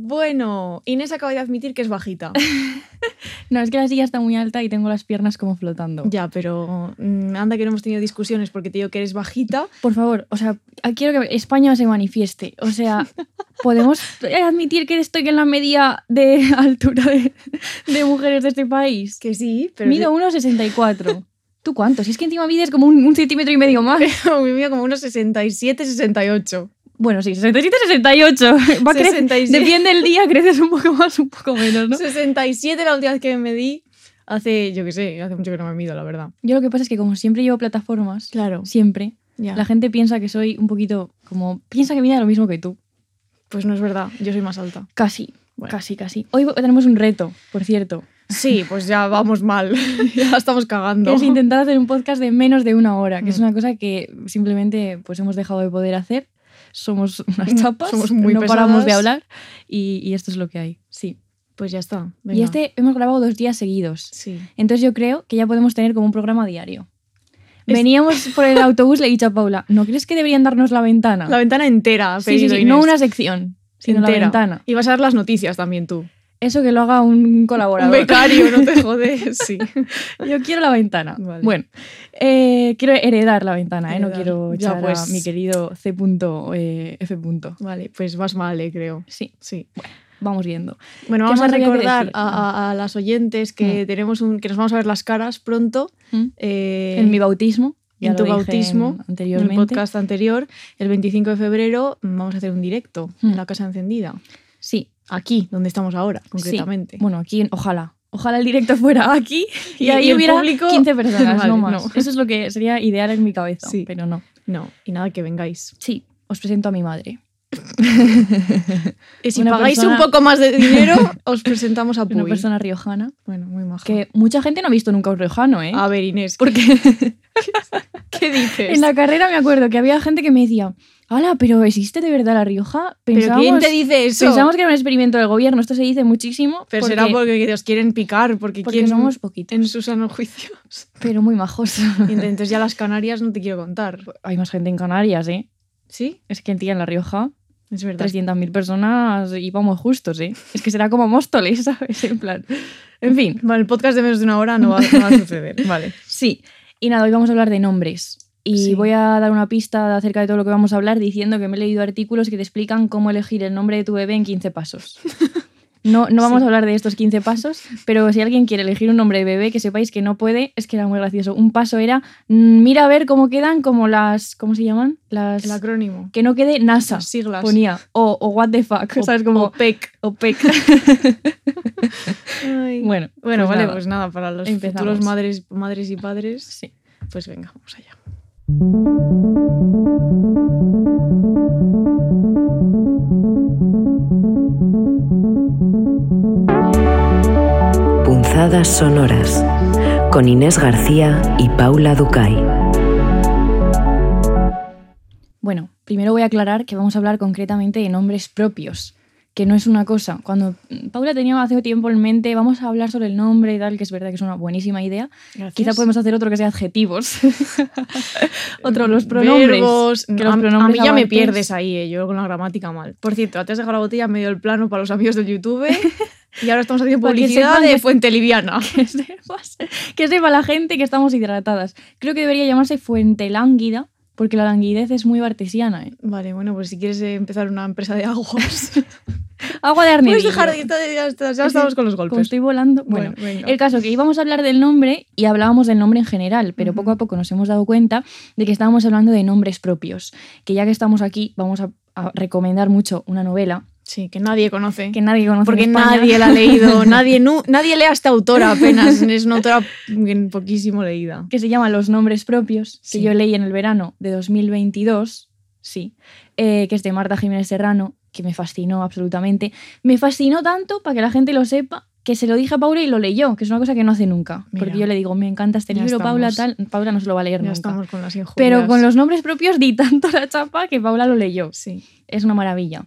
Bueno, Inés acaba de admitir que es bajita. No, es que la silla está muy alta y tengo las piernas como flotando. ya, pero mm, anda que no hemos tenido discusiones porque te digo que eres bajita. Por favor, o sea, quiero que España se manifieste. O sea, ¿podemos admitir que estoy en la media de altura de, de mujeres de este país? Que sí, pero... Mido 1,64. ¿Tú cuánto? Si es que encima mides como un, un centímetro y medio más. Me mide como unos 67, 68. Bueno, sí, 67, 68. Va a crecer. 67. Depende del día, creces un poco más, un poco menos, ¿no? 67 la última vez que me medí. Hace, yo qué sé, hace mucho que no me mido, la verdad. Yo lo que pasa es que como siempre llevo plataformas, Claro. siempre, Ya. la gente piensa que soy un poquito como... Piensa que mide lo mismo que tú. Pues no es verdad, yo soy más alta. Casi, Bueno. casi, casi. Hoy tenemos un reto, por cierto. Sí, pues ya vamos mal. ya estamos cagando. es intentar hacer un podcast de menos de una hora, que es Mm. una cosa que simplemente pues hemos dejado de poder hacer. Somos unas chapas, Somos muy no paramos de hablar y, y esto es lo que hay. Sí. Pues ya está. Y este hemos grabado dos días seguidos. Sí. Entonces yo creo que ya podemos tener como un programa diario. Veníamos por el autobús, le he dicho a Paula, ¿no crees que deberían darnos la ventana? La ventana entera. sí, sí, pedido sí, no una sección, sino la ventana. Y vas a dar las noticias también tú. Eso que lo haga un Un colaborador. becario, no te jodes. Sí. Yo quiero la ventana. Vale. Bueno, eh, quiero heredar la ventana, ¿eh? no quiero Ya, echar pues. a mi querido C. eh, F. punto. Vale, pues más vale, creo. Sí, Sí. vamos viendo. Bueno, ¿Qué vamos a recordar a, a- a las oyentes que tenemos un, que nos vamos a ver las caras pronto. ¿Mm? eh, en mi bautismo. ya en tu bautismo, en- en el anteriormente. podcast anterior, el 25 de febrero, vamos a hacer un directo Mm. en la casa encendida. Sí, Aquí, donde estamos ahora, concretamente. Sí. Bueno, aquí, ojalá. Ojalá el directo fuera aquí y, Y- ahí y hubiera público- 15 personas, Vale, no más. no. Eso es lo que sería ideal en mi cabeza, Sí. pero no. No, y nada, que vengáis. Sí, os presento a mi madre. Y si Una pagáis persona- un poco más de dinero, os presentamos a Una Puy. persona riojana Bueno, muy maja. que mucha gente no ha visto nunca un riojano, ¿eh? A ver, Inés, Porque ¿qué dices? en la carrera me acuerdo que había gente que me decía, ¡Hala, pero existe de verdad La Rioja! ¿Pero quién te dice eso? pensamos que era un experimento del gobierno. Esto se dice muchísimo. Pero porque, será porque os quieren picar, porque, porque quieren somos poquitos, en sus sanos juicios. pero muy majos. Y entonces ya las Canarias no te quiero contar. Hay más gente en Canarias, ¿eh? ¿Sí? Es que tía, en La Rioja Es verdad. 300.000 personas y vamos justos, ¿eh? Es que será como Móstoles, ¿sabes? En plan. En fin, Vale, el podcast de menos de una hora no va, no va a suceder. Vale. sí. Y nada, hoy vamos a hablar de nombres. Y Sí. voy a dar una pista acerca de todo lo que vamos a hablar diciendo que me he leído artículos que te explican cómo elegir el nombre de tu bebé en 15 pasos. No, no vamos Sí. a hablar de estos 15 pasos, pero si alguien quiere elegir un nombre de bebé, que sepáis que no puede, es que era muy gracioso. Un paso era, mm, mira a ver cómo quedan como las, ¿cómo se llaman? Las... El acrónimo. Que no quede NASA, Las siglas. ponía. O, o what the fuck, O- ¿sabes? Como... o PEC. o PEC. Ay. bueno, Bueno, pues vale, nada. pues nada, para los Empezamos. futuros madres, madres y padres, Sí. pues venga, vamos allá. Punzadas sonoras con Inés García y Paula Ducay. Bueno, primero voy a aclarar que vamos a hablar concretamente de nombres propios, que no es una cosa. Cuando Paula tenía hace tiempo en mente, vamos a hablar sobre el nombre y tal, que es verdad que es una buenísima idea. Gracias. Quizá podemos hacer otro que sea adjetivos. otro, los pronombres. Verbos. que a, los a pronombres mí ya me pierdes ahí, eh, yo con la gramática mal. Por cierto, te has dejado la botella en medio del plano para los amigos del YouTube y ahora estamos haciendo publicidad de Fuente Liviana. que sepas, que sepa la gente que estamos hidratadas. Creo que debería llamarse fuente lánguida, porque la languidez es muy bartesiana. ¿eh? Vale, bueno, pues si quieres eh, empezar una empresa de aguas, Agua de arnés. puedes dejar de ya, está- ya estamos con los Como golpes. estoy volando. Bueno, Bueno, el caso que íbamos a hablar del nombre y hablábamos del nombre en general, pero poco a poco nos hemos dado cuenta de que estábamos hablando de nombres propios. Que ya que estamos aquí, vamos a, a recomendar mucho una novela Sí, que nadie conoce. que nadie conoce. porque nadie la ha leído, nadie, nu- nadie lee a esta autora apenas, es una autora poquísimo leída. que se llama Los nombres propios, Sí. que yo leí en el verano de 2022, sí, eh, que es de Marta Jiménez Serrano, que me fascinó absolutamente. Me fascinó tanto, para que la gente lo sepa, que se lo dije a Paula y lo leyó, que es una cosa que no hace nunca. Mira. Porque yo le digo, me encanta este libro, Paula, tal. Paula no se lo va a leer Ya nunca. estamos con las injurias. Pero con los nombres propios di tanto la chapa que Paula lo leyó. Sí. Es una maravilla.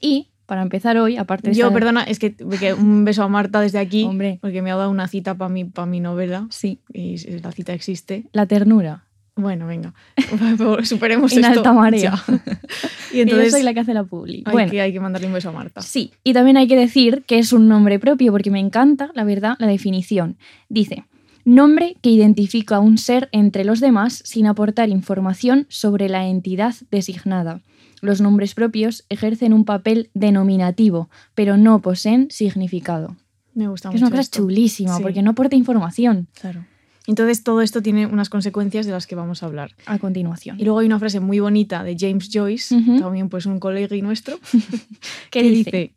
Y para empezar hoy, aparte de Yo, perdona, es que, que un beso a Marta desde aquí, Hombre. porque me ha dado una cita para mi, pa mi novela Sí, y la cita existe. la ternura. Bueno, venga, superemos En esto. alta marea. Y entonces yo soy la que hace la publi. hay, bueno, que, hay que mandarle un beso a Marta. Sí, y también hay que decir que es un nombre propio porque me encanta, la verdad, la definición. Dice, nombre que identifica a un ser entre los demás sin aportar información sobre la entidad designada. Los nombres propios ejercen un papel denominativo, pero no poseen significado. Me gusta Que es mucho una cosa esto. chulísima Sí. porque no aporta información. Claro. Entonces todo esto tiene unas consecuencias de las que vamos a hablar. A continuación. Y luego hay una frase muy bonita de James Joyce, también pues un colega nuestro, ¿Qué que dice? dice,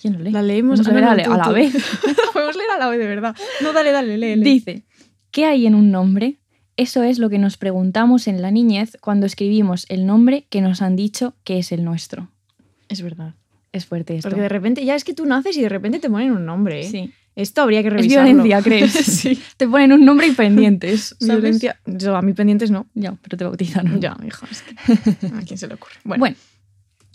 ¿Quién lo lee? la leemos a Ah, no, leer no, a la- tú, a la tú. vez. Podemos leer a la vez, de verdad. No, dale, dale, lee. lee. Dice, ¿qué hay en un nombre? Eso es lo que nos preguntamos en la niñez cuando escribimos el nombre que nos han dicho que es el nuestro. Es verdad. Es fuerte esto. Porque de repente, ya es que tú naces y de repente te ponen un nombre. ¿eh? Sí. Esto habría que Es revisarlo. violencia, ¿crees? sí. Te ponen un nombre y pendientes. ¿sabes? Violencia. Yo, a mí pendientes no. Ya, pero te bautizaron. Ya, hija, es que a quién se le ocurre. Bueno, Bueno,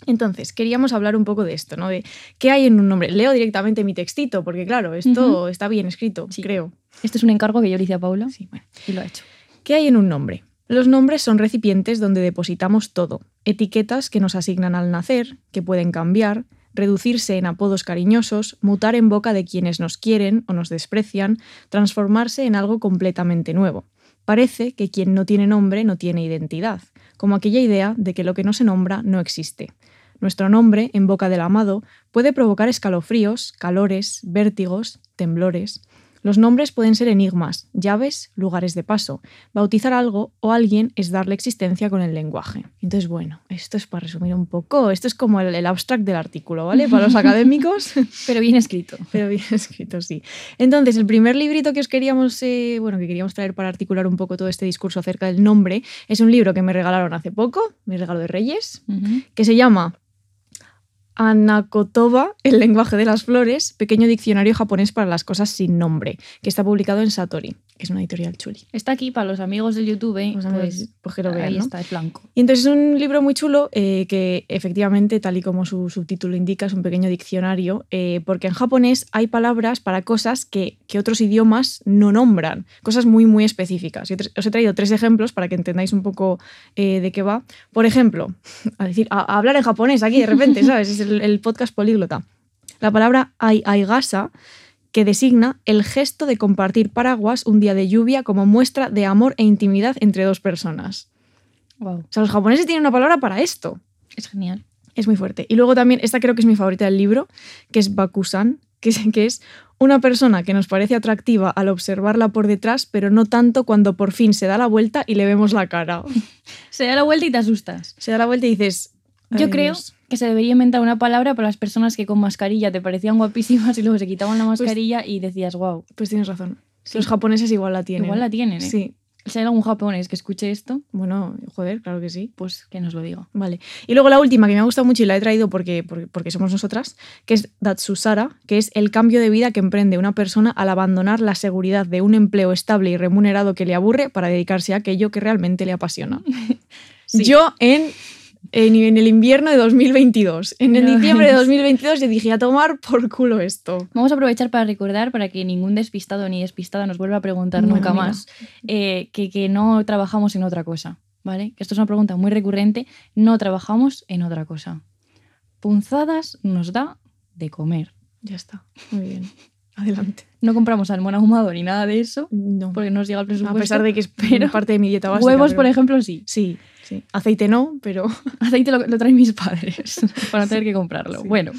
entonces queríamos hablar un poco de esto, ¿no? De qué hay en un nombre. Leo directamente mi textito, porque claro, esto está bien escrito, Sí. creo. este es un encargo que yo le hice a Paula Sí, bueno. y lo ha hecho. ¿Qué hay en un nombre? Los nombres son recipientes donde depositamos todo, etiquetas que nos asignan al nacer, que pueden cambiar, reducirse en apodos cariñosos, mutar en boca de quienes nos quieren o nos desprecian, transformarse en algo completamente nuevo. Parece que quien no tiene nombre no tiene identidad, como aquella idea de que lo que no se nombra no existe. Nuestro nombre, en boca del amado, puede provocar escalofríos, calores, vértigos, temblores. Los nombres pueden ser enigmas, llaves, lugares de paso. Bautizar algo o alguien es darle existencia con el lenguaje. Entonces, bueno, esto es para resumir un poco. Esto es como el, el abstract del artículo, ¿vale? Para los académicos. Pero bien escrito. Pero bien escrito, sí. Entonces, el primer librito que os queríamos, eh, bueno, que queríamos traer para articular un poco todo este discurso acerca del nombre, es un libro que me regalaron hace poco, mi regalo de Reyes, que se llama Anakotoba, el lenguaje de las flores, pequeño diccionario japonés para las cosas sin nombre, que está publicado en Satori, que es una editorial chuli. Está aquí para los amigos del YouTube. Pues, pues que lo vean, ahí ¿no? está, es blanco. Y entonces es un libro muy chulo eh, que efectivamente, tal y como su subtítulo indica, es un pequeño diccionario, eh, porque en japonés hay palabras para cosas que, que otros idiomas no nombran, cosas muy, muy específicas. Yo os he traído tres ejemplos para que entendáis un poco eh, de qué va. Por ejemplo, a, decir, a, a hablar en japonés aquí de repente, ¿sabes? Es el, el podcast políglota. La palabra ai aigasa que designa el gesto de compartir paraguas un día de lluvia como muestra de amor e intimidad entre dos personas. Wow. O sea, los japoneses tienen una palabra para esto. Es genial. Es muy fuerte. Y luego también, esta creo que es mi favorita del libro, que es Bakusan, que es, que es una persona que nos parece atractiva al observarla por detrás, pero no tanto cuando por fin se da la vuelta y le vemos la cara. Se da la vuelta y te asustas. Se da la vuelta y dices... Yo "Ay, creo Dios". Que se debería inventar una palabra para las personas que con mascarilla te parecían guapísimas y luego se quitaban la Pues mascarilla y decías, wow, Pues tienes razón. Sí. Los japoneses igual la tienen. igual la tienen, ¿eh? Sí. Si hay algún japonés que escuche esto, Bueno, joder, claro que sí. pues que nos lo diga. Vale. Y luego la última que me ha gustado mucho y la he traído porque, porque, porque somos nosotras, que es Datsusara, que es el cambio de vida que emprende una persona al abandonar la seguridad de un empleo estable y remunerado que le aburre para dedicarse a aquello que realmente le apasiona. Sí. Yo en, en, en el invierno de 2022, en el diciembre de ves. 2022, yo dije a tomar por culo esto. Vamos a aprovechar para recordar, para que ningún despistado ni despistada nos vuelva a preguntar Bueno, nunca mira. más, eh, que, que no trabajamos en otra cosa, ¿vale? Esto es una pregunta muy recurrente. No trabajamos en otra cosa. Punzadas nos da de comer. Ya está. Muy bien. Adelante. No compramos salmón ahumado ni nada de eso, No. porque no nos llega el A presupuesto. pesar de que es pero parte de mi dieta básica. Huevos, pero- por ejemplo, sí. Sí, sí. Aceite no, pero Aceite lo, lo traen mis padres para no tener que comprarlo. Sí. Bueno,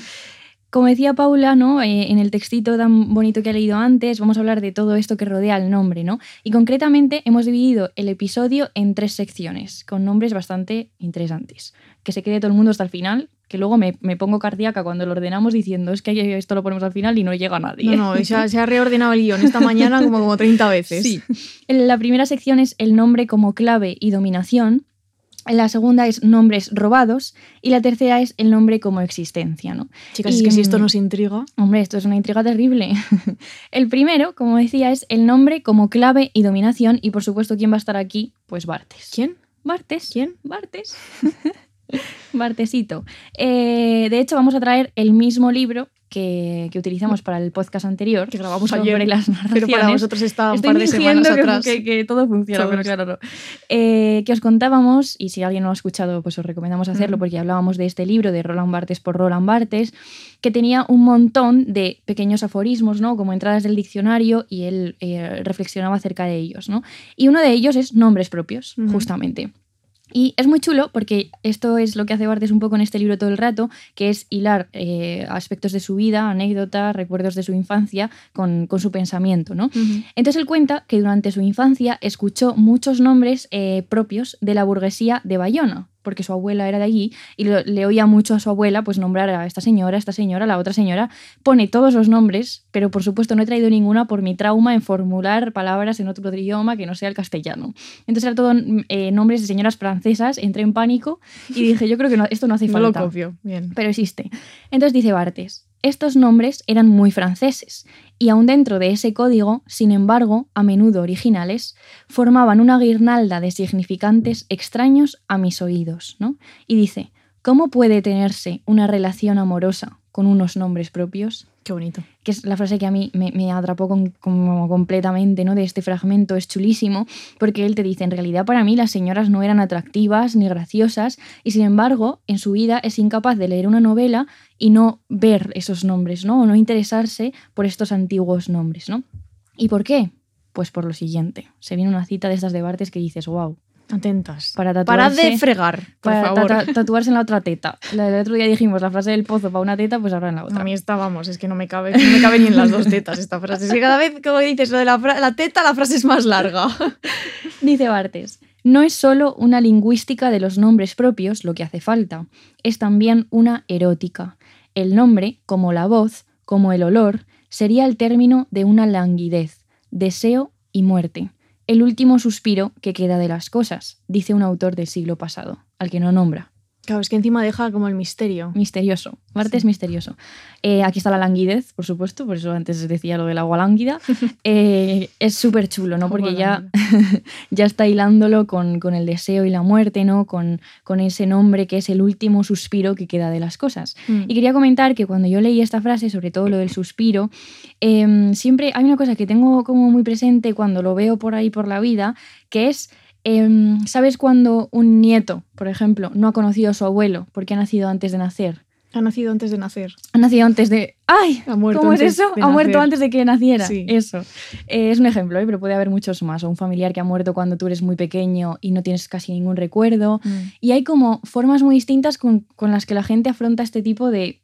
como decía Paula, ¿no? Eh, en el textito tan bonito que ha leído antes, vamos a hablar de todo esto que rodea el nombre, ¿no? Y concretamente hemos dividido el episodio en tres secciones, con nombres bastante interesantes. Que se quede todo el mundo hasta el final, que luego me, me pongo cardíaca cuando lo ordenamos diciendo, es que esto lo ponemos al final y no llega a nadie. No, no, se ha, se ha reordenado el guion esta mañana como, como 30 veces. Sí. La primera sección es el nombre como clave y dominación. La segunda es nombres robados. Y la tercera es el nombre como existencia, ¿no? Chicas, Y, es que si esto mm, nos intriga. Hombre, esto es una intriga terrible. el primero, como decía, es el nombre como clave y dominación. Y por supuesto, ¿quién va a estar aquí? Pues Bartes. ¿Quién? Bartes. ¿Quién? Bartes. Bartesito. Eh, de hecho, vamos a traer el mismo libro que, que utilizamos para el podcast anterior, Que grabamos sobre ayer, las Pero para narraciones, vosotros está un Estoy par de semanas que, atrás. que- que todo funciona, pero claro, no. Eh, que os contábamos, y si alguien no lo ha escuchado, pues os recomendamos hacerlo, Mm. porque hablábamos de este libro de Roland Barthes por Roland Barthes, que tenía un montón de pequeños aforismos, ¿no? Como entradas del diccionario, y él eh, reflexionaba acerca de ellos, ¿no? Y uno de ellos es nombres propios, justamente. Y es muy chulo porque esto es lo que hace Barthes un poco en este libro todo el rato, que es hilar eh, aspectos de su vida, anécdotas, recuerdos de su infancia con, con su pensamiento, ¿no? Entonces él cuenta que durante su infancia escuchó muchos nombres eh, propios de la burguesía de Bayona, porque su abuela era de allí y lo- le oía mucho a su abuela pues nombrar a esta señora, a esta señora, a la otra señora. Pone todos los nombres, pero por supuesto no he traído ninguna por mi trauma en formular palabras en otro idioma que no sea el castellano. Entonces era todo eh, nombres de señoras francesas, entré en pánico y dije, yo creo que no- esto no hace No lo falta copio. Bien. pero existe. Entonces dice Bartes, estos nombres eran muy franceses y aun dentro de ese código, sin embargo, a menudo originales, formaban una guirnalda de significantes extraños a mis oídos, ¿no? Y dice, ¿cómo puede tenerse una relación amorosa con unos nombres propios? Qué bonito. que es la frase que a mí me, atrapó como completamente ¿no? de este fragmento, es chulísimo, porque él te dice, en realidad para mí las señoras no eran atractivas ni graciosas, y sin embargo, en su vida es incapaz de leer una novela y no ver esos nombres, ¿no? o no interesarse por estos antiguos nombres. ¿no? ¿Y por qué? Pues por lo siguiente, se viene una cita de estas de Bartes que dices, wow, Atentas. para Parad tatuarse... de fregar, por para favor. tata- tatuarse en la otra teta. La del otro día dijimos la frase del pozo para una teta, pues ahora en la otra. A mí vamos, es que no me cabe, no me cabe ni en las dos tetas esta frase. Es que cada vez que dices lo de la, la teta, la frase es más larga. Dice Bartes, no es solo una lingüística de los nombres propios lo que hace falta, es también una erótica. El nombre, como la voz, como el olor, sería el término de una languidez, deseo y muerte. El último suspiro que queda de las cosas, dice un autor del siglo pasado, al que no nombra. Claro, es que encima deja como el misterio. Misterioso. Marte es misterioso. Eh, aquí está la languidez, por supuesto, por eso antes decía lo del agua lánguida. Eh, es súper chulo, ¿no? Porque ya, ya está hilándolo con, con el deseo y la muerte, ¿no? Con, con ese nombre que es el último suspiro que queda de las cosas. Mm. Y quería comentar que cuando yo leí esta frase, sobre todo lo del suspiro, em, siempre hay una cosa que tengo como muy presente cuando lo veo por ahí por la vida, que es, em, ¿sabes cuando un nieto, por ejemplo, no ha conocido a su abuelo porque ha nacido antes de nacer? Ha nacido antes de nacer. Ha nacido antes de... ¡Ay! Ha muerto ¿Cómo es eso? Ha muerto antes de que naciera. Sí. Eso. Eh, es un ejemplo, ¿eh? pero puede haber muchos más. O un familiar que ha muerto cuando tú eres muy pequeño y no tienes casi ningún recuerdo. Mm. Y hay como formas muy distintas con, con las que la gente afronta este tipo de...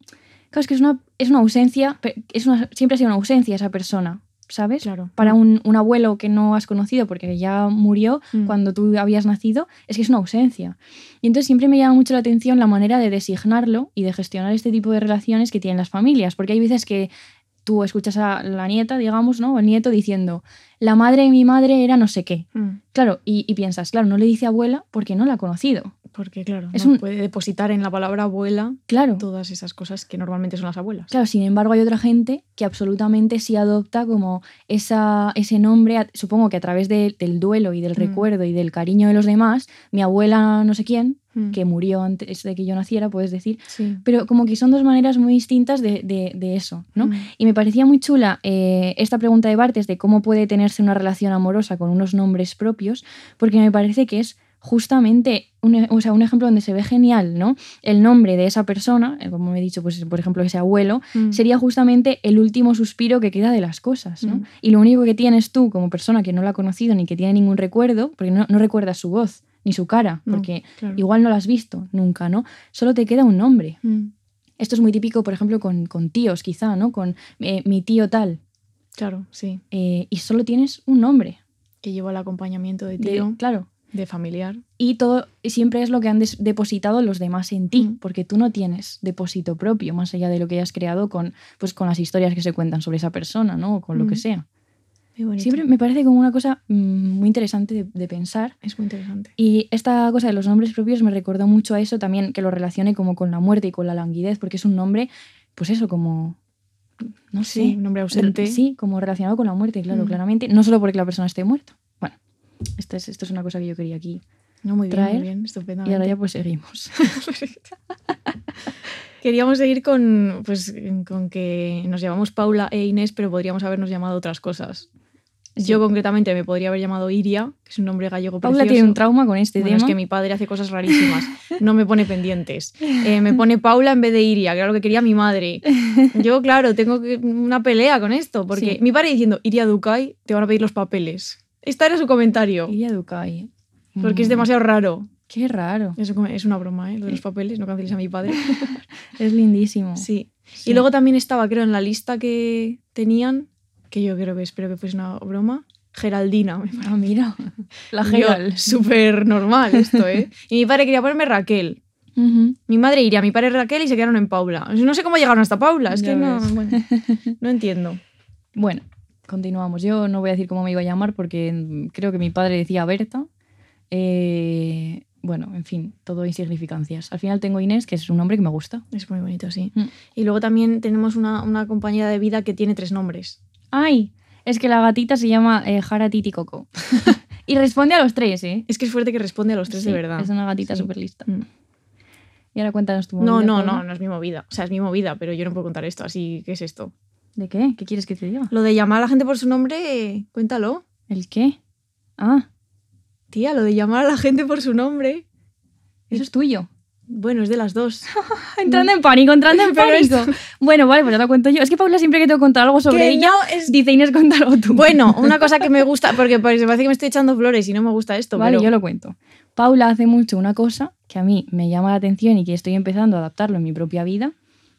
Claro, es que es una, es una ausencia, es una, siempre ha sido una ausencia esa persona, ¿sabes? Claro. Para un, un abuelo que no has conocido porque ya murió Mm. cuando tú habías nacido, es que es una ausencia. Y entonces siempre me llama mucho la atención la manera de designarlo y de gestionar este tipo de relaciones que tienen las familias, porque hay veces que tú escuchas a la nieta, digamos, ¿no? O el nieto diciendo, la madre de mi madre era no sé qué. Mm. Claro, y, y piensas, claro, no le dice abuela porque no la ha conocido. Porque, claro, Es no un- puede depositar en la palabra abuela Claro. todas esas cosas que normalmente son las abuelas. Claro, sin embargo hay otra gente que absolutamente sí adopta como esa, ese nombre, supongo que a través de- del duelo y del Mm. recuerdo y del cariño de los demás, mi abuela no sé quién, Mm. que murió antes de que yo naciera, puedes decir, Sí. pero como que son dos maneras muy distintas de, de- de eso, ¿no? Mm. Y me parecía muy chula eh, esta pregunta de Bartes de cómo puede tenerse una relación amorosa con unos nombres propios, porque me parece que es justamente un, e- o sea, un ejemplo donde se ve genial, ¿no? El nombre de esa persona, eh, como he dicho, pues por ejemplo ese abuelo, Mm. sería justamente el último suspiro que queda de las cosas, ¿no? Mm. Y lo único que tienes tú como persona que no la ha conocido ni que tiene ningún recuerdo, porque no, no recuerdas su voz ni su cara, No, porque claro. igual no la has visto nunca, ¿no? Solo te queda un nombre. Mm. Esto es muy típico, por ejemplo, con, con tíos, quizá, ¿no? Con eh, mi tío tal. Claro, sí. eh, y solo tienes un nombre. Que lleva el acompañamiento de de- tío, de, claro. Familiar. Y todo siempre es lo que han depositado los demás en ti, Mm. porque tú no tienes depósito propio, más allá de lo que hayas creado con, pues, con las historias que se cuentan sobre esa persona, ¿no? O con lo que sea. Siempre me parece como una cosa mm, muy interesante de, de pensar. Es muy interesante. Y esta cosa de los nombres propios me recordó mucho a eso también, que lo relacione como con la muerte y con la languidez, porque es un nombre, pues eso, como... No sé. Sí, un nombre ausente. Sí, como relacionado con la muerte, claro, Mm. claramente. No solo porque la persona esté muerta. Es, esto es una cosa que yo quería aquí. No, muy bien, traer muy bien, Y ahora ya pues seguimos. Queríamos seguir con, pues, con que nos llamamos Paula e Inés, pero podríamos habernos llamado otras cosas. Yo concretamente me podría haber llamado Iria, que es un nombre gallego Paula precioso. tiene un trauma con este Bueno, tema. es que mi padre hace cosas rarísimas. No me pone pendientes. Eh, me pone Paula en vez de Iria, que era lo que quería mi madre. Yo, claro, tengo que- una pelea con esto, porque Sí. mi padre diciendo Iria Ducay, te van a pedir los papeles. Este era su comentario, Iria Ducay. porque es Mm, demasiado raro. Qué raro. Es, es una broma, ¿eh? Lo de los papeles, no canceles a mi padre. Es lindísimo. Sí. Sí. Y luego también estaba, creo, en la lista que tenían, que yo creo que espero que fuese una broma, Geraldina. me Ah, mira. La Geral. Súper normal esto, ¿eh? Y mi padre quería ponerme Raquel. Mi madre iría, mi padre Raquel y se quedaron en Paula. No sé cómo llegaron hasta Paula, es Ya que no, bueno, no entiendo. Bueno, continuamos. Yo no voy a decir cómo me iba a llamar porque creo que mi padre decía Berta. Eh, bueno, en fin, todo insignificancias. Al final tengo Inés, que es un nombre que me gusta. Es muy bonito, sí. Mm. Y luego también tenemos una, una compañera de vida que tiene tres nombres. ¡Ay! Es que la gatita se llama eh, Jara Titi Coco. y responde a los tres, ¿eh? Es que es fuerte que responde a los tres Sí, de verdad. Es una gatita Sí. súper lista. Mm. Y ahora cuéntanos tu No, movida, no, Paula. no, no es mi movida. O sea, es mi movida, pero yo no puedo contar esto, así ¿qué es esto? ¿De qué? ¿Qué quieres que te diga? Lo de llamar a la gente por su nombre, cuéntalo. ¿El qué? Ah, Tía, lo de llamar a la gente por su nombre. eso es tuyo. Bueno, es de las dos. Entrando en pánico, entrando en pánico. Bueno, vale, pues ya lo cuento yo. Es que Paula siempre que tengo que contar algo sobre Que ella, no es- dice Inés, cuéntalo tú. Bueno, una cosa que me gusta, porque parece parece que me estoy echando flores y no me gusta esto. Vale, pero yo lo cuento. Paula hace mucho una cosa que a mí me llama la atención y que estoy empezando a adaptarlo en mi propia vida,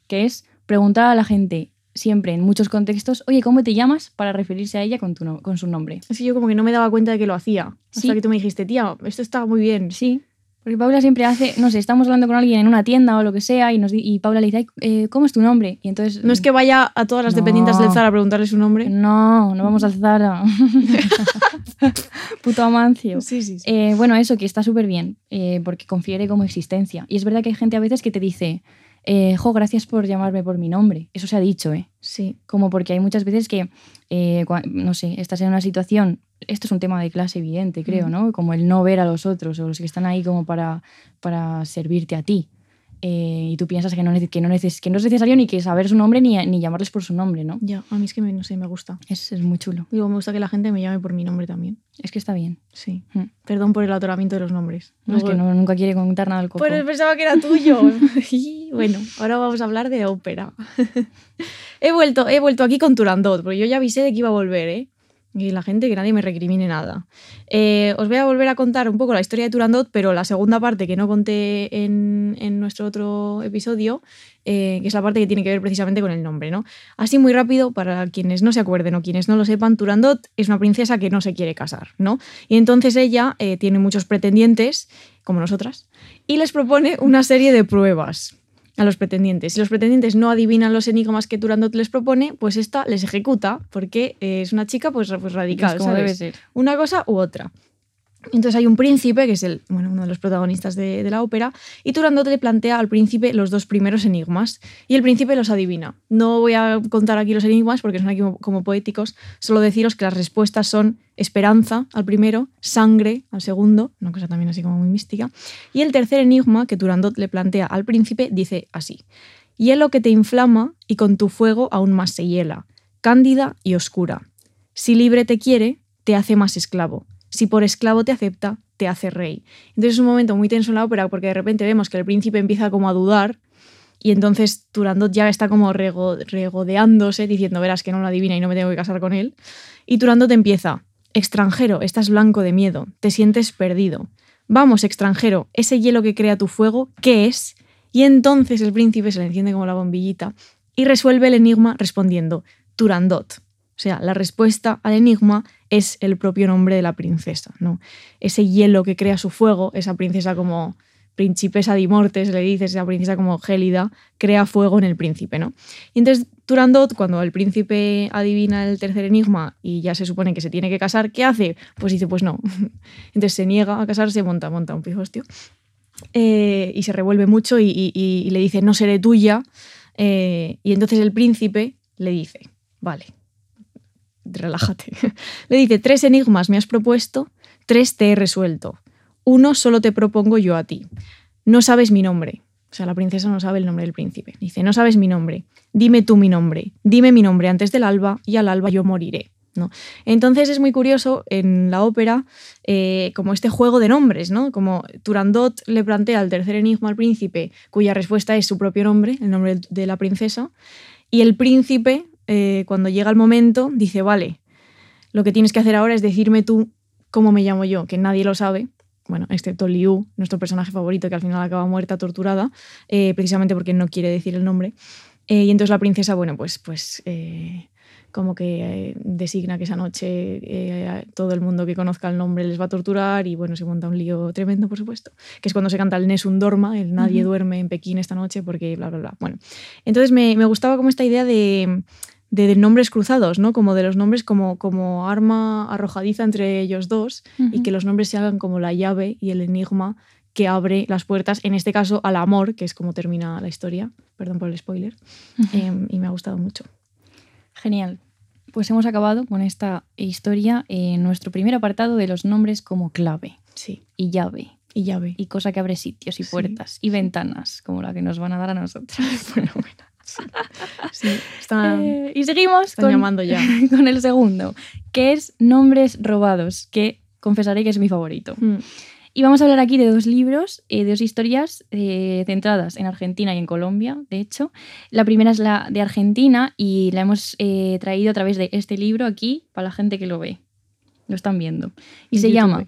que es preguntar a la gente siempre en muchos contextos, oye, ¿cómo te llamas? Para referirse a ella con, tu no- con su nombre. Es que yo como que no me daba cuenta de que lo hacía. Hasta Sí. que tú me dijiste, tía, esto está muy bien. Sí, porque Paula siempre hace, no sé, estamos hablando con alguien en una tienda o lo que sea y, nos, y Paula le dice, "Ay, eh, ¿cómo es tu nombre? Y entonces... No es que vaya a todas las No. dependientes del Zara a preguntarle su nombre. No, no vamos al Zara. Puto Amancio. Sí, sí, sí. Eh, bueno, eso que está súper bien, eh, porque confiere como existencia. Y es verdad que hay gente a veces que te dice, eh, jo, gracias por llamarme por mi nombre. Eso se ha dicho, ¿eh? sí. Como porque hay muchas veces que, eh, no sé, estás en una situación, esto es un tema de clase evidente, creo. ¿no? Como el no ver a los otros o los que están ahí como para, para servirte a ti. Eh, y tú piensas que no, que, no neces- que no es necesario ni que saber su nombre ni, ni llamarles por su nombre, ¿no? Ya, a mí es que me, no sé, me gusta. Es, es muy chulo. Y luego me gusta que la gente me llame por mi nombre también. Es que está bien. Sí. Mm. Perdón por el atoramiento de los nombres. No, es que no- nunca quiere contar nada del coco. Pues pensaba que era tuyo. Y bueno, ahora vamos a hablar de ópera. he, vuelto, he vuelto aquí con Turandot, porque yo ya avisé de que iba a volver, ¿eh? Y la gente que nadie me recrimine nada. Eh, os voy a volver a contar un poco la historia de Turandot, pero la segunda parte que no conté en, en nuestro otro episodio, eh, que es la parte que tiene que ver precisamente con el nombre, ¿no? Así muy rápido, para quienes no se acuerden o quienes no lo sepan, Turandot es una princesa que no se quiere casar, ¿no? Y entonces ella eh, tiene muchos pretendientes, como nosotras, y les propone una serie de pruebas a los pretendientes. Si los pretendientes no adivinan los enigmas que Turandot les propone, pues esta les ejecuta, porque eh, es una chica pues, pues radical, Es como ¿sabes? debe ser. Una cosa u otra. Entonces hay un príncipe, que es el, bueno, uno de los protagonistas de, la ópera, y Turandot le plantea al príncipe los dos primeros enigmas, y el príncipe los adivina. No voy a contar aquí los enigmas porque son aquí como, como poéticos, solo deciros que las respuestas son esperanza al primero, sangre al segundo, una cosa también así como muy mística, y el tercer enigma que Turandot le plantea al príncipe dice así, hielo que te inflama y con tu fuego aún más se hiela, cándida y oscura. Si libre te quiere, te hace más esclavo. Si por esclavo te acepta, te hace rey. Entonces es un momento muy tenso en la ópera porque de repente vemos que el príncipe empieza como a dudar y entonces Turandot ya está como rego- regodeándose diciendo, verás que no lo adivina y no me tengo que casar con él. Y Turandot empieza, extranjero, estás blanco de miedo, te sientes perdido. Vamos, extranjero, ese hielo que crea tu fuego, ¿qué es? Y entonces el príncipe se le enciende como la bombillita y resuelve el enigma respondiendo, Turandot. O sea, la respuesta al enigma es el propio nombre de la princesa, ¿no? Ese hielo que crea su fuego, esa princesa como principesa de Mortes, le dice, esa princesa como gélida, crea fuego en el príncipe, ¿no? Y entonces Turandot, cuando el príncipe adivina el tercer enigma y ya se supone que se tiene que casar, ¿qué hace? Pues dice, pues no. Entonces se niega a casarse, monta, monta un pijostio, eh, y se revuelve mucho y le dice, no seré tuya. eh, y entonces el príncipe le dice, vale, relájate. Le dice, tres enigmas me has propuesto, tres te he resuelto. Uno solo te propongo yo a ti. No sabes mi nombre. O sea, la princesa no sabe el nombre del príncipe. Dice, no sabes mi nombre, dime tú mi nombre, dime mi nombre antes del alba y al alba yo moriré. ¿no? Entonces es muy curioso en la ópera eh, como este juego de nombres, ¿no? Como Turandot le plantea el tercer enigma al príncipe, cuya respuesta es su propio nombre, el nombre de la princesa, y el príncipe, eh, cuando llega el momento, dice, vale, lo que tienes que hacer ahora es decirme tú cómo me llamo yo, que nadie lo sabe, bueno, excepto Liu, nuestro personaje favorito, que al final acaba muerta, torturada, eh, precisamente porque no quiere decir el nombre. Eh, y entonces la princesa, bueno, pues, pues eh, como que designa que esa noche todo el mundo que conozca el nombre les va a torturar y bueno, se monta un lío tremendo, por supuesto, que es cuando se canta el Nessun Dorma, el Nadie duerme en Pekín esta noche porque bla, bla, bla. Bueno, entonces me, me gustaba como esta idea de de nombres cruzados, ¿no? Como de los nombres como, como arma arrojadiza entre ellos dos y que los nombres se hagan como la llave y el enigma que abre las puertas, en este caso al amor, que es como termina la historia. Perdón por el spoiler. Em, y me ha gustado mucho. Genial. Pues hemos acabado con esta historia en nuestro primer apartado de los nombres como clave. Sí. Y llave. Y llave. Y cosa que abre sitios y puertas y ventanas, como la que nos van a dar a nosotros. Eh, y seguimos con, llamando ya. con el segundo, que es Nombres robados, que confesaré que es mi favorito. Mm. Y vamos a hablar aquí de dos libros, eh, de dos historias eh, centradas en Argentina y en Colombia, de hecho. La primera es la de Argentina y la hemos traído a través de este libro aquí para la gente que lo ve. Lo están viendo. Y se llama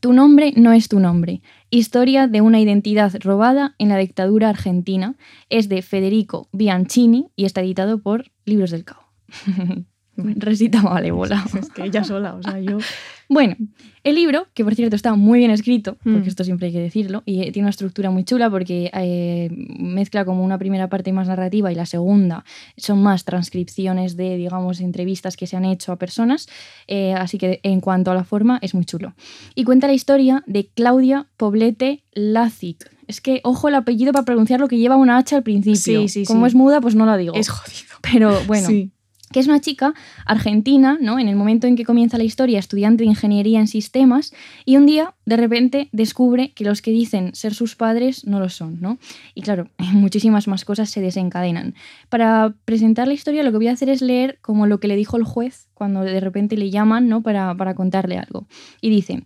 tu nombre no es tu nombre. Historia de una identidad robada en la dictadura argentina. Es de Federico Bianchini y está editado por Libros del Cabo. Resita malévola. Es que ella sola, o sea, yo. Bueno, el libro, que por cierto está muy bien escrito, porque mm. esto siempre hay que decirlo, y tiene una estructura muy chula porque eh, mezcla como una primera parte más narrativa y la segunda son más transcripciones de, digamos, entrevistas que se han hecho a personas, eh, así que en cuanto a la forma es muy chulo. Y cuenta la historia de Claudia Poblete Lazic. Es que, ojo el apellido para pronunciar lo que lleva una H al principio. Sí, sí, Como es muda, pues no la digo. Es jodido. Pero bueno. Sí que es una chica argentina, ¿no? En el momento en que comienza la historia, estudiante de ingeniería en sistemas, y un día, de repente, descubre que los que dicen ser sus padres no lo son, ¿no? Y claro, muchísimas más cosas se desencadenan. Para presentar la historia, lo que voy a hacer es leer como lo que le dijo el juez cuando de repente le llaman, ¿no? Para, para contarle algo. Y dice.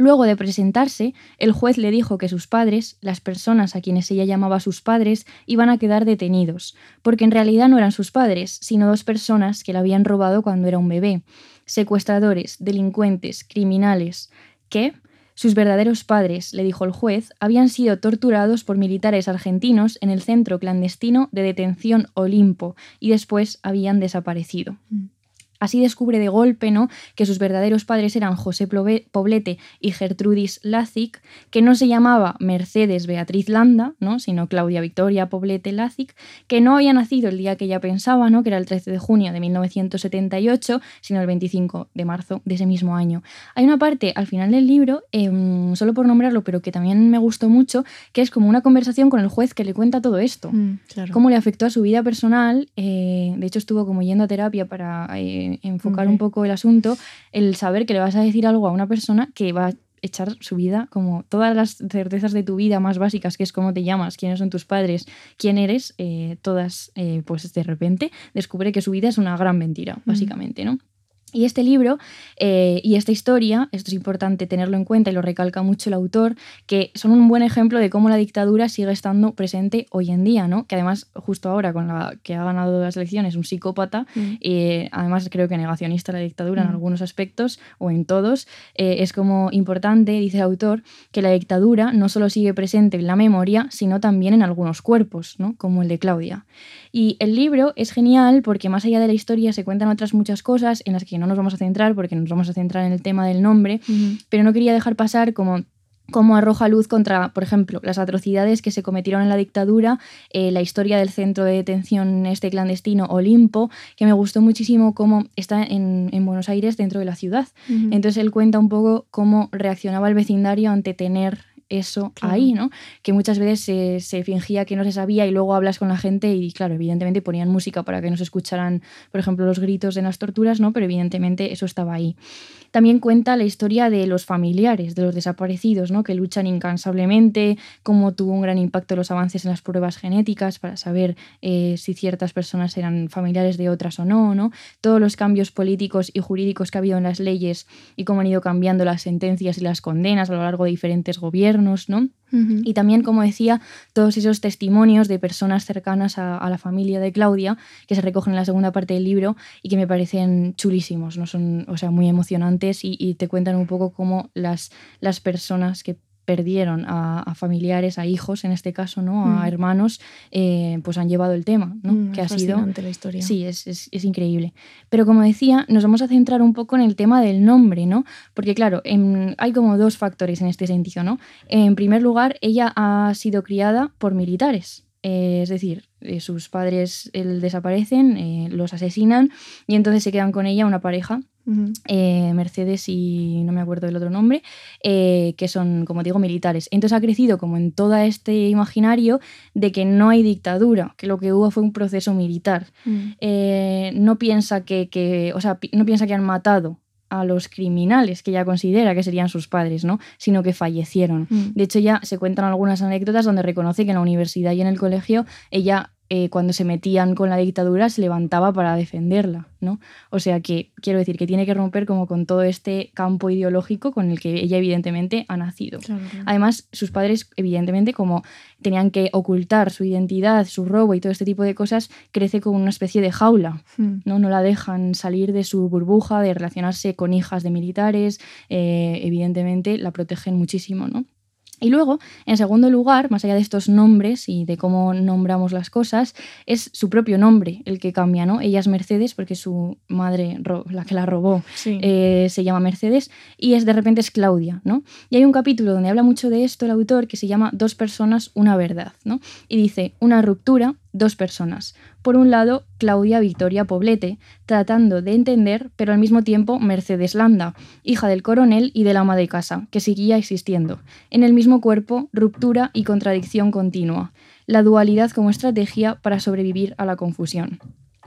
Luego de presentarse, el juez le dijo que sus padres, las personas a quienes ella llamaba sus padres, iban a quedar detenidos, porque en realidad no eran sus padres, sino dos personas que la habían robado cuando era un bebé, secuestradores, delincuentes, criminales, que, sus verdaderos padres, le dijo el juez, habían sido torturados por militares argentinos en el centro clandestino de detención Olimpo y después habían desaparecido. Mm. Así descubre de golpe ¿no? que sus verdaderos padres eran José Poblete y Gertrudis Lazic, que no se llamaba Mercedes Beatriz Landa, ¿no? sino Claudia Victoria Poblete Lazic, que no había nacido el día que ella pensaba, ¿no? que era el 13 de junio de 1978, sino el 25 de marzo de ese mismo año. Hay una parte al final del libro, em, solo por nombrarlo, pero que también me gustó mucho, que es como una conversación con el juez que le cuenta todo esto, mm, cómo le afectó a su vida personal, eh, de hecho estuvo como yendo a terapia para... Eh, enfocar un poco el asunto, el saber que le vas a decir algo a una persona que va a echar su vida, como todas las certezas de tu vida más básicas, que es cómo te llamas, quiénes son tus padres, quién eres, eh, todas, eh, pues de repente descubre que su vida es una gran mentira, básicamente, ¿no? Y este libro eh, y esta historia, esto es importante tenerlo en cuenta y lo recalca mucho el autor, que son un buen ejemplo de cómo la dictadura sigue estando presente hoy en día, ¿no? Que además, justo ahora, con la que ha ganado las elecciones, un psicópata, mm. y además creo que negacionista la dictadura en mm. algunos aspectos o en todos, eh, es como importante, dice el autor, que la dictadura no solo sigue presente en la memoria, sino también en algunos cuerpos, ¿no? Como el de Claudia. Y el libro es genial porque más allá de la historia se cuentan otras muchas cosas en las que no nos vamos a centrar porque nos vamos a centrar en el tema del nombre, pero no quería dejar pasar como como arroja luz contra, por ejemplo, las atrocidades que se cometieron en la dictadura, eh, la historia del centro de detención este clandestino Olimpo, que me gustó muchísimo cómo está en, Buenos Aires dentro de la ciudad. Entonces él cuenta un poco cómo reaccionaba el vecindario ante tener eso Claro. ahí, ¿no? Que muchas veces se, se fingía que no se sabía y luego hablas con la gente y, claro, evidentemente ponían música para que no se escucharan, por ejemplo, los gritos de las torturas, ¿no? Pero evidentemente eso estaba ahí. También cuenta la historia de los familiares, de los desaparecidos, ¿no? Que luchan incansablemente, cómo tuvo un gran impacto los avances en las pruebas genéticas para saber eh, si ciertas personas eran familiares de otras o no, ¿no? Todos los cambios políticos y jurídicos que ha habido en las leyes y cómo han ido cambiando las sentencias y las condenas a lo largo de diferentes gobiernos, ¿no? Y también, como decía, todos esos testimonios de personas cercanas a, a la familia de Claudia, que se recogen en la segunda parte del libro y que me parecen chulísimos, ¿no? Son, o sea, muy emocionantes y, y te cuentan un poco cómo las, las personas que perdieron a, a familiares, a hijos en este caso, ¿no? A Mm. hermanos, eh, pues han llevado el tema, ¿no? Mm, que es ha sido la historia. Sí, es, es- es increíble. Pero como decía, nos vamos a centrar un poco en el tema del nombre, ¿no? Porque claro, en- hay como dos factores en este sentido, ¿no? En primer lugar, ella ha sido criada por militares. Eh, es decir, eh, sus padres desaparecen, eh, los asesinan y entonces se quedan con ella una pareja Mercedes y no me acuerdo del otro nombre, que son, como digo, militares. Entonces ha crecido como en todo este imaginario de que no hay dictadura, que lo que hubo fue un proceso militar. Mm. No piensa que, que- o sea, no piensa que han matado a los criminales que ella considera que serían sus padres, ¿no? Sino que fallecieron. Mm. De hecho, ya se cuentan algunas anécdotas donde reconoce que en la universidad y en el colegio ella, eh, cuando se metían con la dictadura, se levantaba para defenderla, ¿no? O sea que, quiero decir, que tiene que romper como con todo este campo ideológico con el que ella evidentemente ha nacido. Claro. Además, sus padres, evidentemente, como tenían que ocultar su identidad, su robo y todo este tipo de cosas, crece como una especie de jaula. Mm. ¿no? no la dejan salir de su burbuja, de relacionarse con hijas de militares, eh, evidentemente la protegen muchísimo, ¿no? Y luego, en segundo lugar, más allá de estos nombres y de cómo nombramos las cosas, es su propio nombre el que cambia, ¿no? Ella es Mercedes porque su madre, la que la robó, Sí. eh, se llama Mercedes y es de repente es Claudia, ¿no? Y hay un capítulo donde habla mucho de esto el autor que se llama Dos personas, una verdad, ¿no? Y dice, una ruptura, dos personas. Por un lado, Claudia Victoria Poblete, tratando de entender, pero al mismo tiempo Mercedes Landa, hija del coronel y del ama de casa, que seguía existiendo. En el mismo cuerpo, ruptura y contradicción continua. La dualidad como estrategia para sobrevivir a la confusión.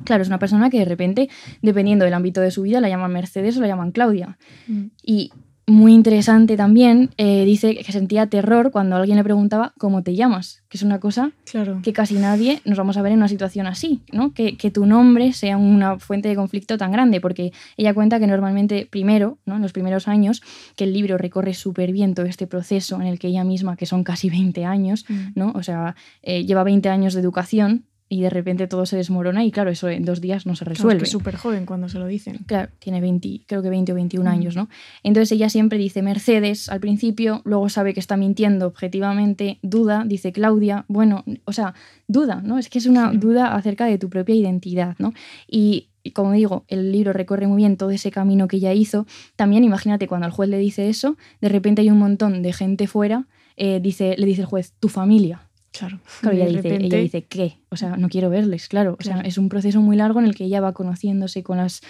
Claro, es una persona que de repente, dependiendo del ámbito de su vida, la llaman Mercedes o la llaman Claudia. Mm. Y muy interesante también, eh, dice que sentía terror cuando alguien le preguntaba cómo te llamas, que es una cosa Claro. que casi nadie nos vamos a ver en una situación así, ¿no? Que, que tu nombre sea una fuente de conflicto tan grande, porque ella cuenta que normalmente primero, ¿no? en los primeros años, que el libro recorre súper bien todo este proceso en el que ella misma, que son casi 20 años, Mm. ¿no? O sea, eh, lleva 20 años de educación y de repente todo se desmorona y claro, eso en dos días no se Claro, es resuelve. que es súper joven cuando se lo dicen. Claro, tiene 20, creo que 20 o 21 Mm. años, ¿no? Entonces ella siempre dice Mercedes al principio, luego sabe que está mintiendo objetivamente, duda, dice Claudia, bueno, o sea, duda, ¿no? Es que es una Sí. duda acerca de tu propia identidad, ¿no? Y, y como digo, el libro recorre muy bien todo ese camino que ella hizo. También imagínate cuando el juez le dice eso, de repente hay un montón de gente fuera, eh, dice, le dice el juez, tu familia. Claro. Claro, ella dice, ella dice, ¿qué? O sea, no quiero verles, claro. O sea, es un proceso muy largo en el que ella va conociéndose con las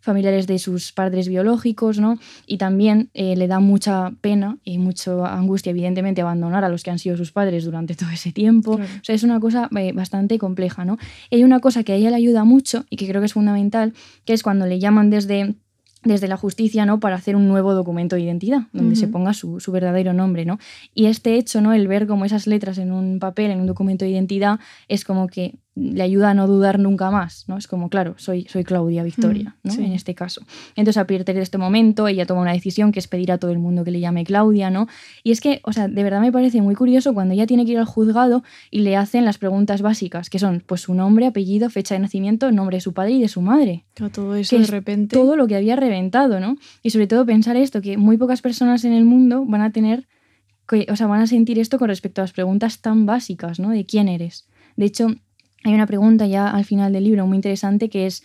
familiares de sus padres biológicos, ¿no? Y también eh, le da mucha pena y mucha angustia, evidentemente, abandonar a los que han sido sus padres durante todo ese tiempo. Claro. O sea, es una cosa eh, bastante compleja, ¿no? Y hay una cosa que a ella le ayuda mucho y que creo que es fundamental, que es cuando le llaman desde desde la justicia, ¿no? Para hacer un nuevo documento de identidad, donde se ponga su, su verdadero nombre, ¿no? Y este hecho, ¿no? El ver como esas letras en un papel, en un documento de identidad, es como que le ayuda a no dudar nunca más, ¿no? Es como, claro, soy, soy Claudia Victoria, Mm, ¿no? sí. En este caso. Entonces, a partir de este momento, ella toma una decisión que es pedir a todo el mundo que le llame Claudia, ¿no? Y es que, o sea, de verdad me parece muy curioso cuando ella tiene que ir al juzgado y le hacen las preguntas básicas, que son, pues, su nombre, apellido, fecha de nacimiento, nombre de su padre y de su madre Claro, todo eso que de es repente. todo lo que había reventado, ¿no? Y sobre todo pensar esto, que muy pocas personas en el mundo van a tener, que- o sea, van a sentir esto con respecto a las preguntas tan básicas, ¿no? De quién eres. De hecho, hay una pregunta ya al final del libro muy interesante que es,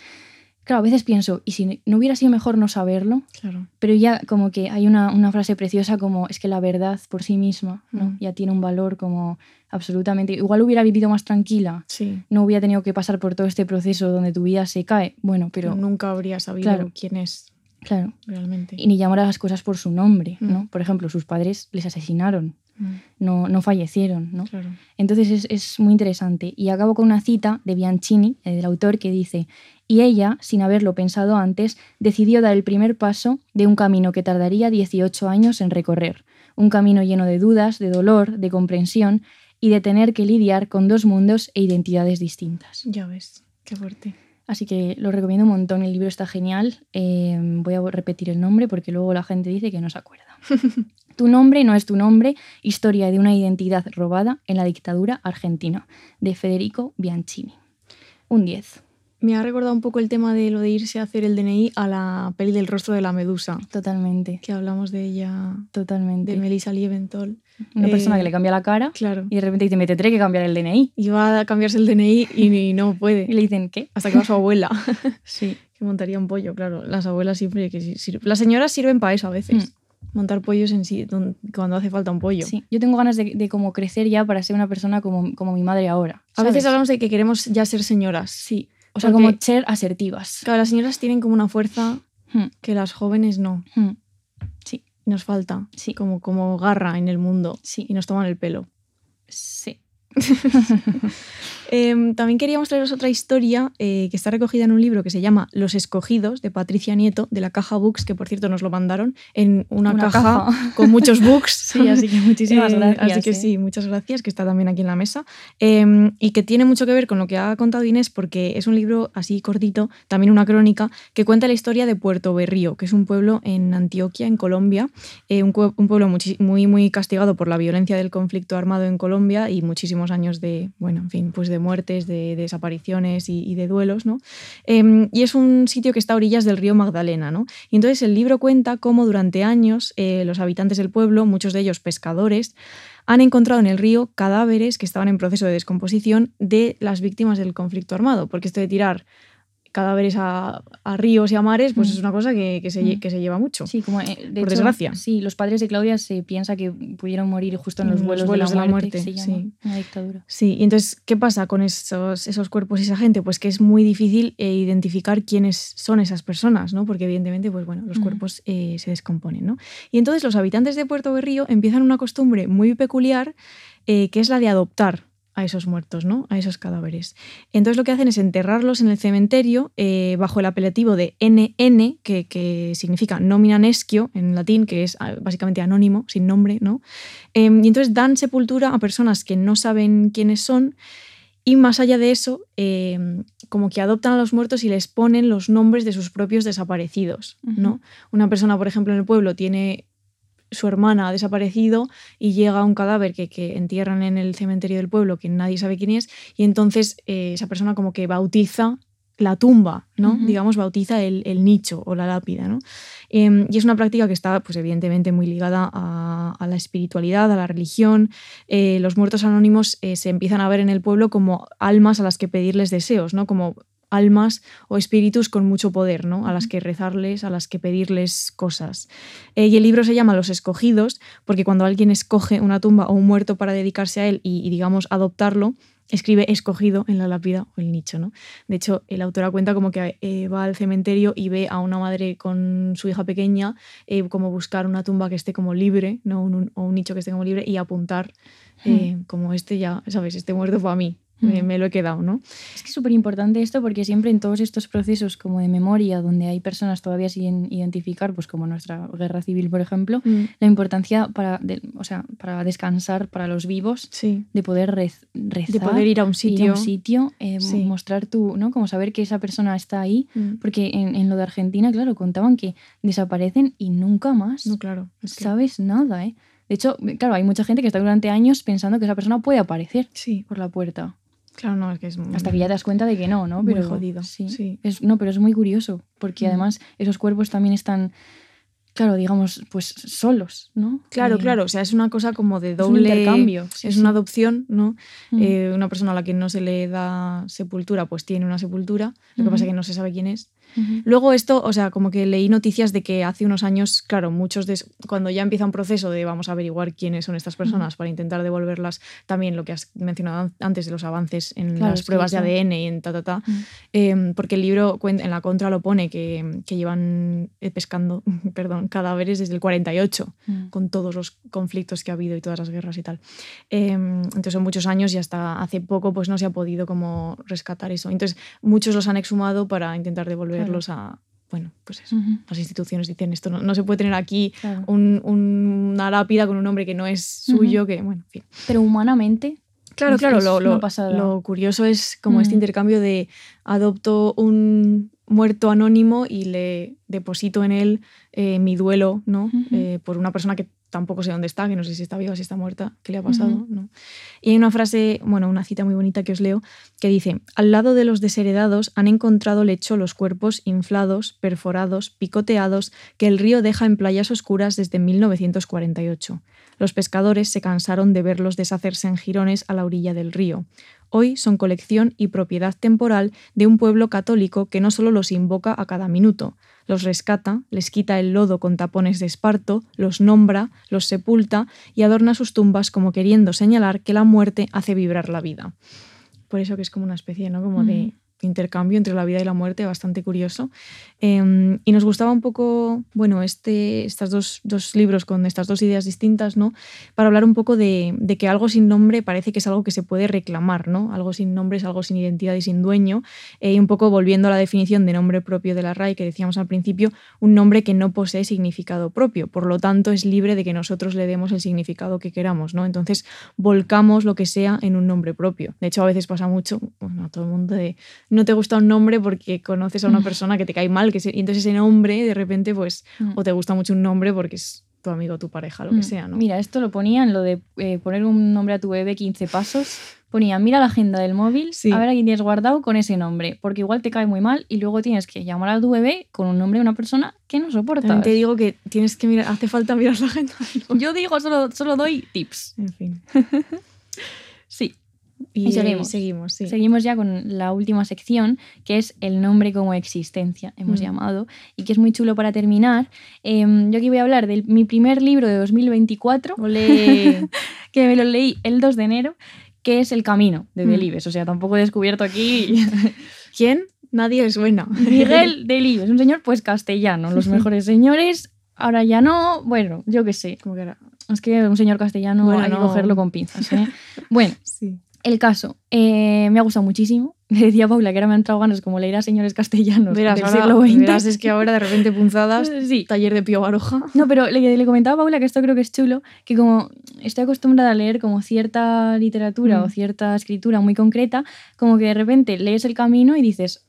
claro, a veces pienso, ¿y si no hubiera sido mejor no saberlo? Claro. Pero ya como que hay una, una frase preciosa como, es que la verdad por sí misma, ¿no? Mm. Ya tiene un valor como absolutamente... Igual hubiera vivido más tranquila, Sí. no hubiera tenido que pasar por todo este proceso donde tu vida se cae. Bueno, pero... Pero nunca habría sabido Claro. quién es Claro. realmente. y ni llamar a las cosas por su nombre, Mm. ¿no? Por ejemplo, sus padres les asesinaron. No, no fallecieron, ¿no? Claro. Entonces es, es muy interesante. Y acabo con una cita de Bianchini, eh, del autor, que dice, y ella, sin haberlo pensado antes, decidió dar el primer paso de un camino que tardaría 18 años en recorrer, un camino lleno de dudas, de dolor, de comprensión y de tener que lidiar con dos mundos e identidades distintas. Ya ves, qué fuerte. Así que lo recomiendo un montón, el libro está genial. Eh, voy a repetir el nombre porque luego la gente dice que no se acuerda. tu nombre no es tu nombre, historia de una identidad robada en la dictadura argentina, de Federico Bianchini. Un 10. Me ha recordado un poco el tema de lo de irse a hacer el DNI a la peli del rostro de la medusa, Totalmente, que hablamos de ella, totalmente. de Melissa Liebenthal. Una Eh, persona que le cambia la cara Claro. y de repente dice, me tendré que cambiar el DNI. Y va a cambiarse el DNI y no Y puede. le dicen, ¿qué? Hasta que va su abuela, Sí. que montaría un pollo, claro. Las abuelas siempre que Las señoras sirven para eso a veces. Montar pollos en sí, cuando hace falta un pollo. Sí, yo tengo ganas de, de como crecer ya para ser una persona como, como mi madre ahora. A veces ¿sabes? hablamos de que queremos ya ser señoras. Sí, o sea, Porque- como ser asertivas. Claro, las señoras tienen como una fuerza Hmm, que las jóvenes no. hmm, Nos falta. Sí. Como, como garra en el mundo. Sí. Y nos toman el pelo. Sí. Em, también queríamos traeros otra historia eh, que está recogida en un libro que se llama Los Escogidos, de Patricia Nieto, de la Caja Books, que por cierto nos lo mandaron en una, Una caja, caja. con muchos books. Sí, así que muchísimas Eh, gracias. Así que sí, muchas gracias, que está también aquí en la mesa. Em, y que tiene mucho que ver con lo que ha contado Inés, porque es un libro así cortito, también una crónica, que cuenta la historia de Puerto Berrío, que es un pueblo en Antioquia, en Colombia, eh, un, pueblo muy, muy castigado por la violencia del conflicto armado en Colombia y muchísimos años de, bueno, en fin, pues de muertes, de, desapariciones y, y de duelos, ¿no? Em, y es un sitio que está a orillas del río Magdalena, ¿no? Y entonces el libro cuenta cómo durante años eh, los habitantes del pueblo, muchos de ellos pescadores, han encontrado en el río cadáveres que estaban en proceso de descomposición de las víctimas del conflicto armado, porque esto de tirar cadáveres a, a ríos y a mares, pues Mm. es una cosa que, que se, lle- Mm. que se lleva mucho. Sí, como eh, de Por hecho, desgracia. Sí, los padres de Claudia se piensa que pudieron morir justo en los los vuelos, vuelos de la de la muerte, muerte, que se llama, sí. dictadura. Sí, y entonces, ¿qué pasa con esos, esos cuerpos y esa gente? Pues que es muy difícil eh, identificar quiénes son esas personas, ¿no? Porque evidentemente, pues bueno, los Mm. cuerpos eh, se descomponen, ¿no? Y entonces los habitantes de Puerto Berrío empiezan una costumbre muy peculiar, eh, que es la de adoptar a esos muertos, ¿no? A esos cadáveres. Entonces lo que hacen es enterrarlos en el cementerio eh, bajo el apelativo de NN, que, que significa nomina nescio en latín, que es ah, básicamente anónimo, sin nombre, ¿no? Em, y entonces dan sepultura a personas que no saben quiénes son y más allá de eso, em, como que adoptan a los muertos y les ponen los nombres de sus propios desaparecidos, ¿no? Una persona, por ejemplo, en el pueblo tiene su hermana ha desaparecido y llega un cadáver que, que entierran en el cementerio del pueblo que nadie sabe quién es y entonces eh, esa persona como que bautiza la tumba, ¿no? Digamos, bautiza el, el nicho o la lápida, ¿no? Em, y es una práctica que está, pues evidentemente, muy ligada a, a la espiritualidad, a la religión. Eh, los muertos anónimos eh, se empiezan a ver en el pueblo como almas a las que pedirles deseos, ¿no? Como almas o espíritus con mucho poder, ¿no? A las que rezarles, a las que pedirles cosas. Eh, y el libro se llama Los Escogidos, porque cuando alguien escoge una tumba o un muerto para dedicarse a él y, y, digamos, adoptarlo, escribe escogido en la lápida o el nicho, ¿no? De hecho, el autora cuenta como que eh, va al cementerio y ve a una madre con su hija pequeña eh, como buscar una tumba que esté como libre, ¿no? Un, un- o un nicho que esté como libre y apuntar eh, como este ya, ¿sabes? Este muerto para mí, me, me lo he quedado, ¿no? Es que es súper importante esto porque siempre en todos estos procesos como de memoria, donde hay personas todavía sin identificar, pues como nuestra guerra civil, por ejemplo, la importancia para, de- o sea, para descansar para los vivos, Sí, de poder rez- rezar, de poder ir a un ir sitio. a un sitio, eh, Sí. mostrar tu, ¿no? Como saber que esa persona está ahí. Mm. Porque en, en lo de Argentina, claro, contaban que desaparecen y nunca más No, claro. es que- sabes nada, ¿eh? De hecho, claro, hay mucha gente que está durante años pensando que esa persona puede aparecer Sí, por la puerta. Claro, no, es que es muy- Hasta que ya te das cuenta de que no, ¿no? Muy Pero jodido, Sí. sí. Es, no, pero es muy curioso, porque Mm. además esos cuerpos también están, claro, digamos, pues solos, ¿no? Claro, Eh, claro, o sea, es una cosa como de un doble... intercambio, sí, es sí. una adopción, ¿no? Mm. Eh, una persona a la que no se le da sepultura, pues tiene una sepultura. Lo que pasa es que no se sabe quién es. Luego esto, o sea, como que leí noticias de que hace unos años, claro, muchos de, cuando ya empieza un proceso de vamos a averiguar quiénes son estas personas para intentar devolverlas, también lo que has mencionado an- antes de los avances en Claro, las pruebas de ADN y en ta, ta, ta, eh, porque el libro en la contra lo pone que, que llevan eh, pescando, perdón, cadáveres desde el 48 Mm. con todos los conflictos que ha habido y todas las guerras y tal. Eh, entonces son muchos años y hasta hace poco pues no se ha podido como rescatar eso. Entonces muchos los han exhumado para intentar devolverlos a, bueno, pues eso. Las instituciones dicen esto, no, no se puede tener aquí Claro. un- un- una lápida con un nombre que no es suyo, que bueno, en fin. Pero humanamente, Claro, claro, lo, lo- lo curioso es como este intercambio de adopto un muerto anónimo y le deposito en él eh, mi duelo, ¿no? Eh, por una persona que tampoco sé dónde está, que no sé si está viva, si está muerta, qué le ha pasado. ¿no? Y hay una frase, bueno, una cita muy bonita que os leo, que dice, al lado de los desheredados han encontrado lecho los cuerpos inflados, perforados, picoteados, que el río deja en playas oscuras desde 1948. Los pescadores se cansaron de verlos deshacerse en jirones a la orilla del río. Hoy son colección y propiedad temporal de un pueblo católico que no solo los invoca a cada minuto, los rescata, les quita el lodo con tapones de esparto, los nombra, los sepulta y adorna sus tumbas como queriendo señalar que la muerte hace vibrar la vida. Por eso que es como una especie, ¿no? Como de intercambio entre la vida y la muerte, bastante curioso. Eh, y nos gustaba un poco, bueno, este, estos dos, dos libros con estas dos ideas distintas, ¿no? Para hablar un poco de, que algo sin nombre parece que es algo que se puede reclamar, ¿no? Algo sin nombre es algo sin identidad y sin dueño. Eh, y un poco volviendo a la definición de nombre propio de la RAI que decíamos al principio, un nombre que no posee significado propio, por lo tanto es libre de que nosotros le demos el significado que queramos, ¿no? Entonces volcamos lo que sea en un nombre propio. De hecho, a veces pasa mucho, a todo el mundo de no te gusta un nombre porque conoces a una persona que te cae mal, que se- y entonces ese nombre de repente, pues, Mm. o te gusta mucho un nombre porque es tu amigo, tu pareja, lo que Mm. sea, ¿no? Mira, esto lo ponían, lo de eh, poner un nombre a tu bebé 15 pasos. Ponían, mira la agenda del móvil, Sí. a ver a quién tienes guardado con ese nombre, porque igual te cae muy mal y luego tienes que llamar a tu bebé con un nombre de una persona que no. También te digo que tienes que mirar, hace falta mirar la agenda. Yo digo, solo, solo doy tips. En fin. Y, Y seguimos. seguimos, sí. Seguimos ya con la última sección, que es el nombre como existencia, hemos Mm. llamado, y que es muy chulo para terminar. Em, yo aquí voy a hablar de mi primer libro de 2024, Ole. que me lo leí el 2 de enero, que es El Camino, de Mm. Delibes. O sea, tampoco he descubierto aquí ¿Quién? Nadie le suena. Miguel Delibes, un señor pues castellano, los mejores señores. Ahora ya no, bueno, yo qué sé. Como que era. Es que un señor castellano Bueno, hay que no. cogerlo con pinzas. ¿eh? bueno, Sí. El caso, eh, me ha gustado muchísimo. Le decía Paula que ahora me han entrado ganas como leer a señores castellanos Verás, del ahora, siglo XX. verás, es que ahora de repente punzadas, Sí. taller de Pío Baroja. No, pero le, le comentaba a Paula que esto creo que es chulo, que como estoy acostumbrada a leer como cierta literatura Mm. o cierta escritura muy concreta, como que de repente lees el camino y dices,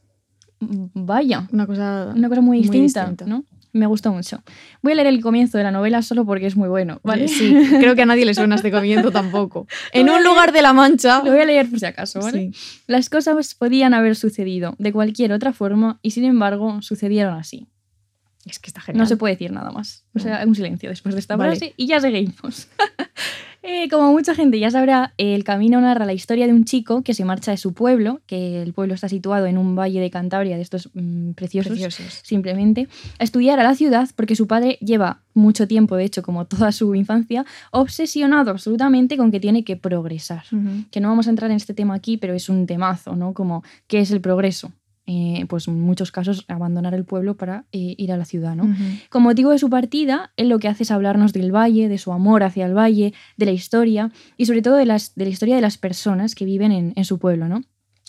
"Mm, vaya, Una cosa, una cosa muy distinta, ¿no? Me gustó mucho. Voy a leer el comienzo de la novela solo porque es muy bueno, ¿vale? Sí, creo que a nadie le suena este comienzo tampoco. En un lugar de la Mancha. Lo voy a leer por si acaso, ¿vale? Sí. Las cosas podían haber sucedido de cualquier otra forma y sin embargo sucedieron así. Es que está genial. No se puede decir nada más. O sea, un silencio después de esta Vale. frase y ya seguimos. Eh, como mucha gente ya sabrá, El Camino narra la historia de un chico que se marcha de su pueblo, que el pueblo está situado en un valle de Cantabria de estos mm, preciosos, Preciosos. simplemente, a estudiar a la ciudad porque su padre lleva mucho tiempo, de hecho, como toda su infancia, obsesionado absolutamente con que tiene que progresar. Que no vamos a entrar en este tema aquí, pero es un temazo, ¿no? Como, ¿qué es el progreso? Eh, pues en muchos casos abandonar el pueblo para eh, ir a la ciudad, ¿no? Ujú. Con motivo de su partida, él lo que hace es hablarnos del valle, de su amor hacia el valle, de la historia y sobre todo de, las, de la historia de las personas que viven en, en su pueblo, ¿no?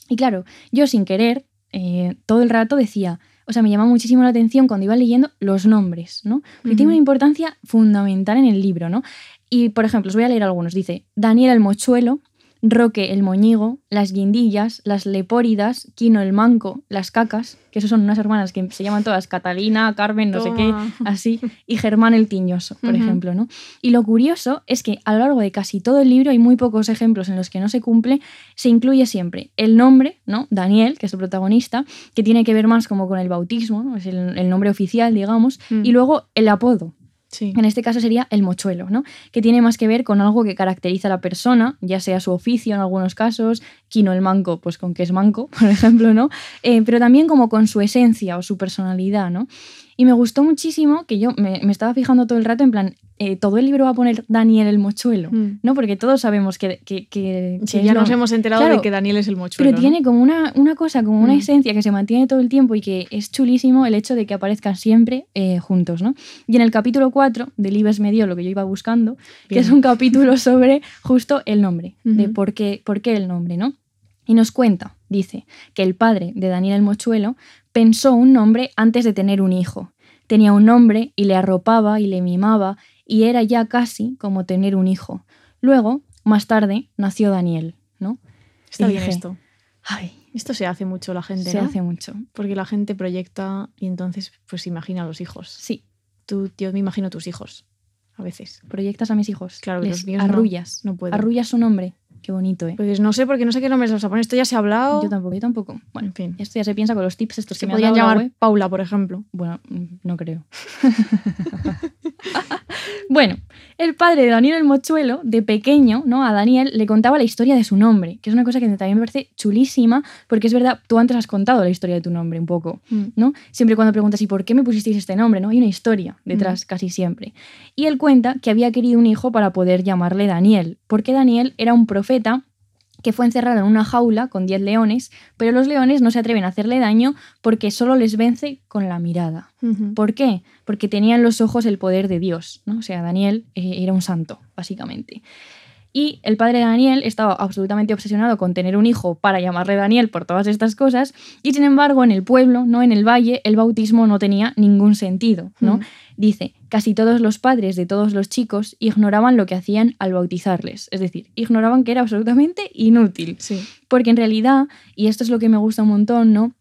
Y claro, yo sin querer, eh, todo el rato decía, o sea, me llama muchísimo la atención cuando iba leyendo los nombres, ¿no? Porque tiene una importancia fundamental en el libro, ¿no? Y, por ejemplo, os voy a leer algunos. Dice, Daniel el mochuelo, Roque el moñigo, las guindillas, las lepóridas, Quino el manco, las cacas, que esos son unas hermanas que se llaman todas Catalina, Carmen, no sé qué, así, y Germán el tiñoso, por ejemplo, ¿no? Y lo curioso es que a lo largo de casi todo el libro hay muy pocos ejemplos en los que no se cumple, se incluye siempre el nombre, ¿no? Daniel, que es el protagonista, que tiene que ver más como con el bautismo, ¿no? Es el, el nombre oficial, digamos, Mm. y luego el apodo. En este caso sería el mochuelo, ¿no? Que tiene más que ver con algo que caracteriza a la persona, ya sea su oficio en algunos casos, Quino el manco, pues con que es manco, por ejemplo, ¿no? Eh, pero también como con su esencia o su personalidad, ¿no? Y me gustó muchísimo que yo me estaba fijando todo el rato en plan, eh, todo el libro va a poner Daniel el mochuelo, Mm. ¿no? Porque todos sabemos que, que, que- Sí, que ya lo- nos hemos enterado Claro, de que Daniel es el mochuelo. pero ¿no? tiene como una, una cosa, como una Mm. esencia que se mantiene todo el tiempo y que es chulísimo el hecho de que aparezcan siempre eh, juntos, ¿no? Y en el capítulo 4 de Libes me dio lo que yo iba buscando, que es un capítulo sobre justo el nombre, de por qué, por qué el nombre, ¿no? Y nos cuenta, dice, que el padre de Daniel el Mochuelo pensó un nombre antes de tener un hijo. Tenía un nombre y le arropaba y le mimaba y era ya casi como tener un hijo. Luego, más tarde, nació Daniel, ¿no? Está y bien dije, esto. Ay, Esto se hace mucho la gente, se ¿no? hace mucho. Porque la gente proyecta y entonces pues imagina a los hijos. Sí, Tú, yo me imagino tus hijos, a veces. proyectas a mis hijos. Claro, Les los míos no. arrullas. No puedo. Arrullas su nombre. Qué bonito, ¿eh? Pues no sé, porque no sé qué nombres vas a poner. Esto ya se ha hablado. Yo tampoco, yo tampoco. Bueno, En fin. esto ya se piensa con los tips estos Se que podrían llamar web. Paula, por ejemplo. Bueno, mm, no creo. bueno, el padre de Daniel el Mochuelo, de pequeño, ¿no? A Daniel le contaba la historia de su nombre, que es una cosa que también me parece chulísima, porque es verdad, tú antes has contado la historia de tu nombre un poco, ¿no? Siempre cuando preguntas, ¿y por qué me pusisteis este nombre? ¿no? Hay una historia detrás casi siempre. Y él cuenta que había querido un hijo para poder llamarle Daniel, porque Daniel era un profeta que fue encerrado en una jaula con 10 leones, pero los leones no se atreven a hacerle daño porque solo les vence con la mirada. ¿Por qué? Porque tenía en los ojos el poder de Dios, ¿no? O sea, Daniel eh, era un santo, básicamente. Y el padre de Daniel estaba absolutamente obsesionado con tener un hijo para llamarle Daniel por todas estas cosas, y sin embargo, en el pueblo, no en el valle, el bautismo no tenía ningún sentido, ¿no? Mm. Dice, casi todos los padres de todos los chicos ignoraban lo que hacían al bautizarles, es decir, ignoraban que era absolutamente inútil. Sí. Porque en realidad, y esto es lo que me gusta un montón, ¿no?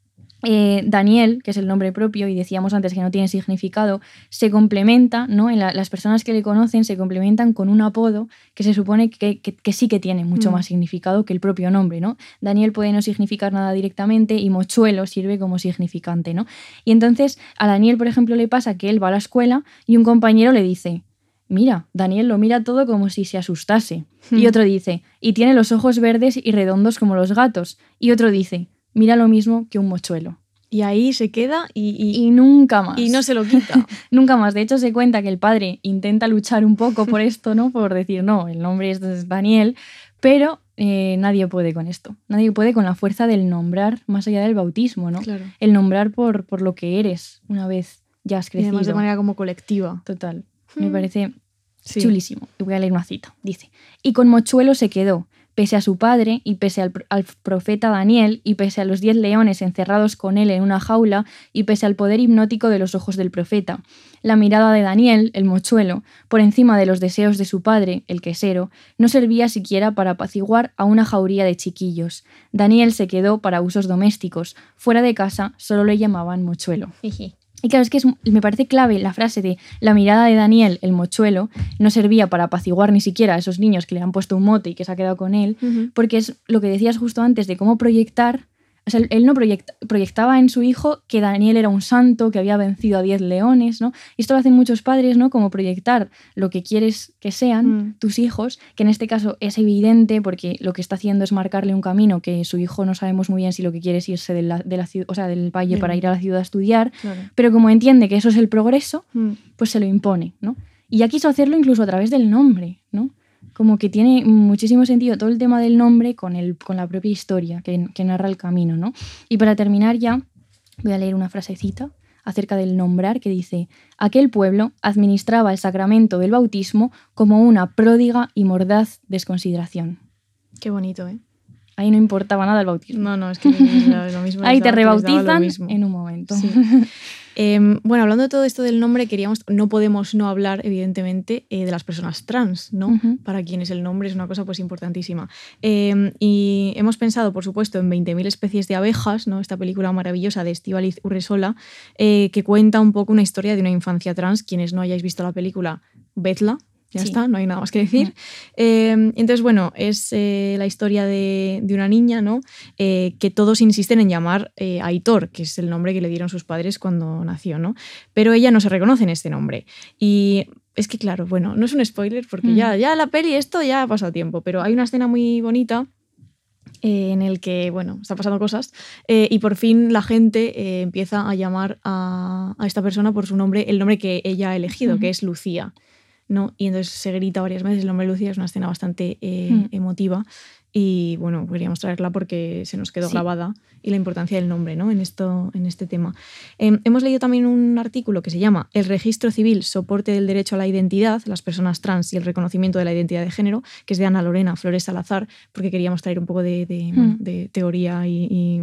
Eh, Daniel, que es el nombre propio, y decíamos antes que no tiene significado, se complementa, ¿no? En la- las personas que le conocen se complementan con un apodo que se supone que, que- que sí que tiene mucho Mm. más significado que el propio nombre, ¿no? Daniel puede no significar nada directamente y mochuelo sirve como significante, ¿no? Y entonces a Daniel, por ejemplo, le pasa que él va a la escuela y un compañero le dice, mira, Daniel lo mira todo como si se asustase. Y Hmm. otro dice, y tiene los ojos verdes y redondos como los gatos. Y otro dice, mira lo mismo que un mochuelo. Y ahí se queda y, y- Y nunca más. y no se lo quita. Nunca más. De hecho, se cuenta que el padre intenta luchar un poco por esto, ¿no? Por decir, no, el nombre es Daniel, pero eh, nadie puede con esto. Nadie puede con la fuerza del nombrar más allá del bautismo, ¿no? claro. El nombrar por, por lo que eres una vez ya has Y crecido. además de manera como colectiva. Total. Me Mm. parece Sí. chulísimo. Y voy a leer una cita. Dice, y con Mochuelo se quedó, pese a su padre y pese al, profeta Daniel y pese a los diez leones encerrados con él en una jaula y pese al poder hipnótico de los ojos del profeta. La mirada de Daniel, el mochuelo, por encima de los deseos de su padre, el quesero, no servía siquiera para apaciguar a una jauría de chiquillos. Daniel se quedó para usos domésticos. Fuera de casa solo le llamaban mochuelo. Y claro, es que es- me parece clave la frase de la mirada de Daniel, el mochuelo, no servía para apaciguar ni siquiera a esos niños que le han puesto un mote y que se ha quedado con él, porque es lo que decías justo antes de cómo proyectar. O sea, él no proyecta- proyectaba en su hijo que Daniel era un santo, que había vencido a diez leones, ¿no? Y esto lo hacen muchos padres, ¿no? Como proyectar lo que quieres que sean Mm. tus hijos, que en este caso es evidente porque lo que está haciendo es marcarle un camino que su hijo no sabemos muy bien si lo que quiere es irse de la, de la ciu- o sea, del valle para ir a la ciudad a estudiar, Claro. pero como entiende que eso es el progreso, Mm. pues se lo impone, ¿no? Y ya quiso hacerlo incluso a través del nombre, ¿no? Como que tiene muchísimo sentido todo el tema del nombre con, el, con la propia historia que, que narra el camino, ¿no? Y para terminar ya, voy a leer una frasecita acerca del nombrar que dice, aquel pueblo administraba el sacramento del bautismo como una pródiga y mordaz desconsideración. Qué bonito, ¿eh? Ahí no importaba nada el bautismo. No, no, es que daba lo mismo. Ahí te rebautizan en un momento. Sí. Em, bueno, hablando de todo esto del nombre, queríamos, no podemos no hablar, evidentemente, eh, de las personas trans, ¿no? Para quienes el nombre es una cosa pues importantísima. Em, y hemos pensado, por supuesto, en 20.000 especies de abejas, ¿no? Esta película maravillosa de Estíbaliz Urresola, eh, que cuenta un poco una historia de una infancia trans. Quienes no hayáis visto la película, vedla, Ya Sí. está, no hay nada más que decir. Eh, entonces, bueno, es eh, la historia de, de una niña, ¿no? Eh, que todos insisten en llamar eh, Aitor, que es el nombre que le dieron sus padres cuando nació, ¿no? Pero ella no se reconoce en este nombre. Y es que, claro, bueno, no es un spoiler porque Mm. ya, ya la peli, esto ya ha pasado tiempo, pero hay una escena muy bonita en el que, bueno, está pasando cosas eh, y por fin la gente eh, empieza a llamar a, a esta persona por su nombre, el nombre que ella ha elegido, que es Lucía. ¿No? Y entonces se grita varias veces el nombre de Lucía, es una escena bastante eh, Mm. emotiva y bueno, queríamos traerla porque se nos quedó Sí. grabada y la importancia del nombre ¿no? en, esto, en este tema. Em, hemos leído también un artículo que se llama El registro civil, soporte del derecho a la identidad, las personas trans y el reconocimiento de la identidad de género, que es de Ana Lorena Flores Salazar, porque queríamos traer un poco de, de, Mm. de teoría y, y,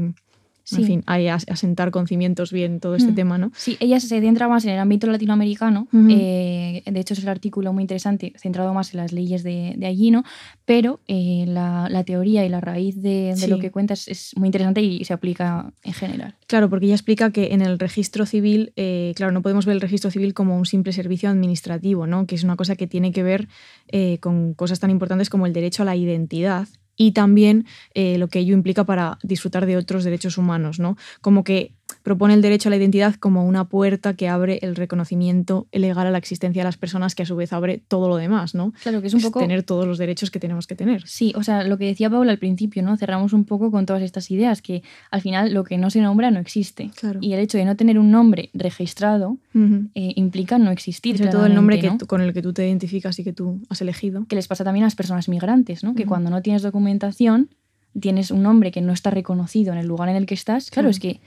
Sí. en fin, ahí as- asentar con cimientos bien todo este Mm. tema, ¿no? Sí, ella se centra más en el ámbito latinoamericano. Eh, de hecho, es el artículo muy interesante, centrado más en las leyes de, de allí, ¿no? Pero eh, la, la teoría y la raíz de, de Sí. lo que cuenta es, es muy interesante y se aplica en general. Claro, porque ella explica que en el registro civil, eh, claro, no podemos ver el registro civil como un simple servicio administrativo, ¿no? Que es una cosa que tiene que ver con cosas tan importantes como el derecho a la identidad y también eh, lo que ello implica para disfrutar de otros derechos humanos, ¿no? Como que propone el derecho a la identidad como una puerta que abre el reconocimiento legal a la existencia de las personas, que a su vez abre todo lo demás, ¿no? Claro, que es un Es poco... tener todos los derechos que tenemos que tener. Sí, o sea, lo que decía Paula al principio, ¿no? Cerramos un poco con todas estas ideas, que al final lo que no se nombra no existe. Claro. Y el hecho de no tener un nombre registrado eh, implica no existir. Sobre todo el nombre que con el que tú te identificas y que tú has elegido. que les pasa también a las personas migrantes, ¿no? Que cuando no tienes documentación, tienes un nombre que no está reconocido en el lugar en el que estás, claro, Claro. es que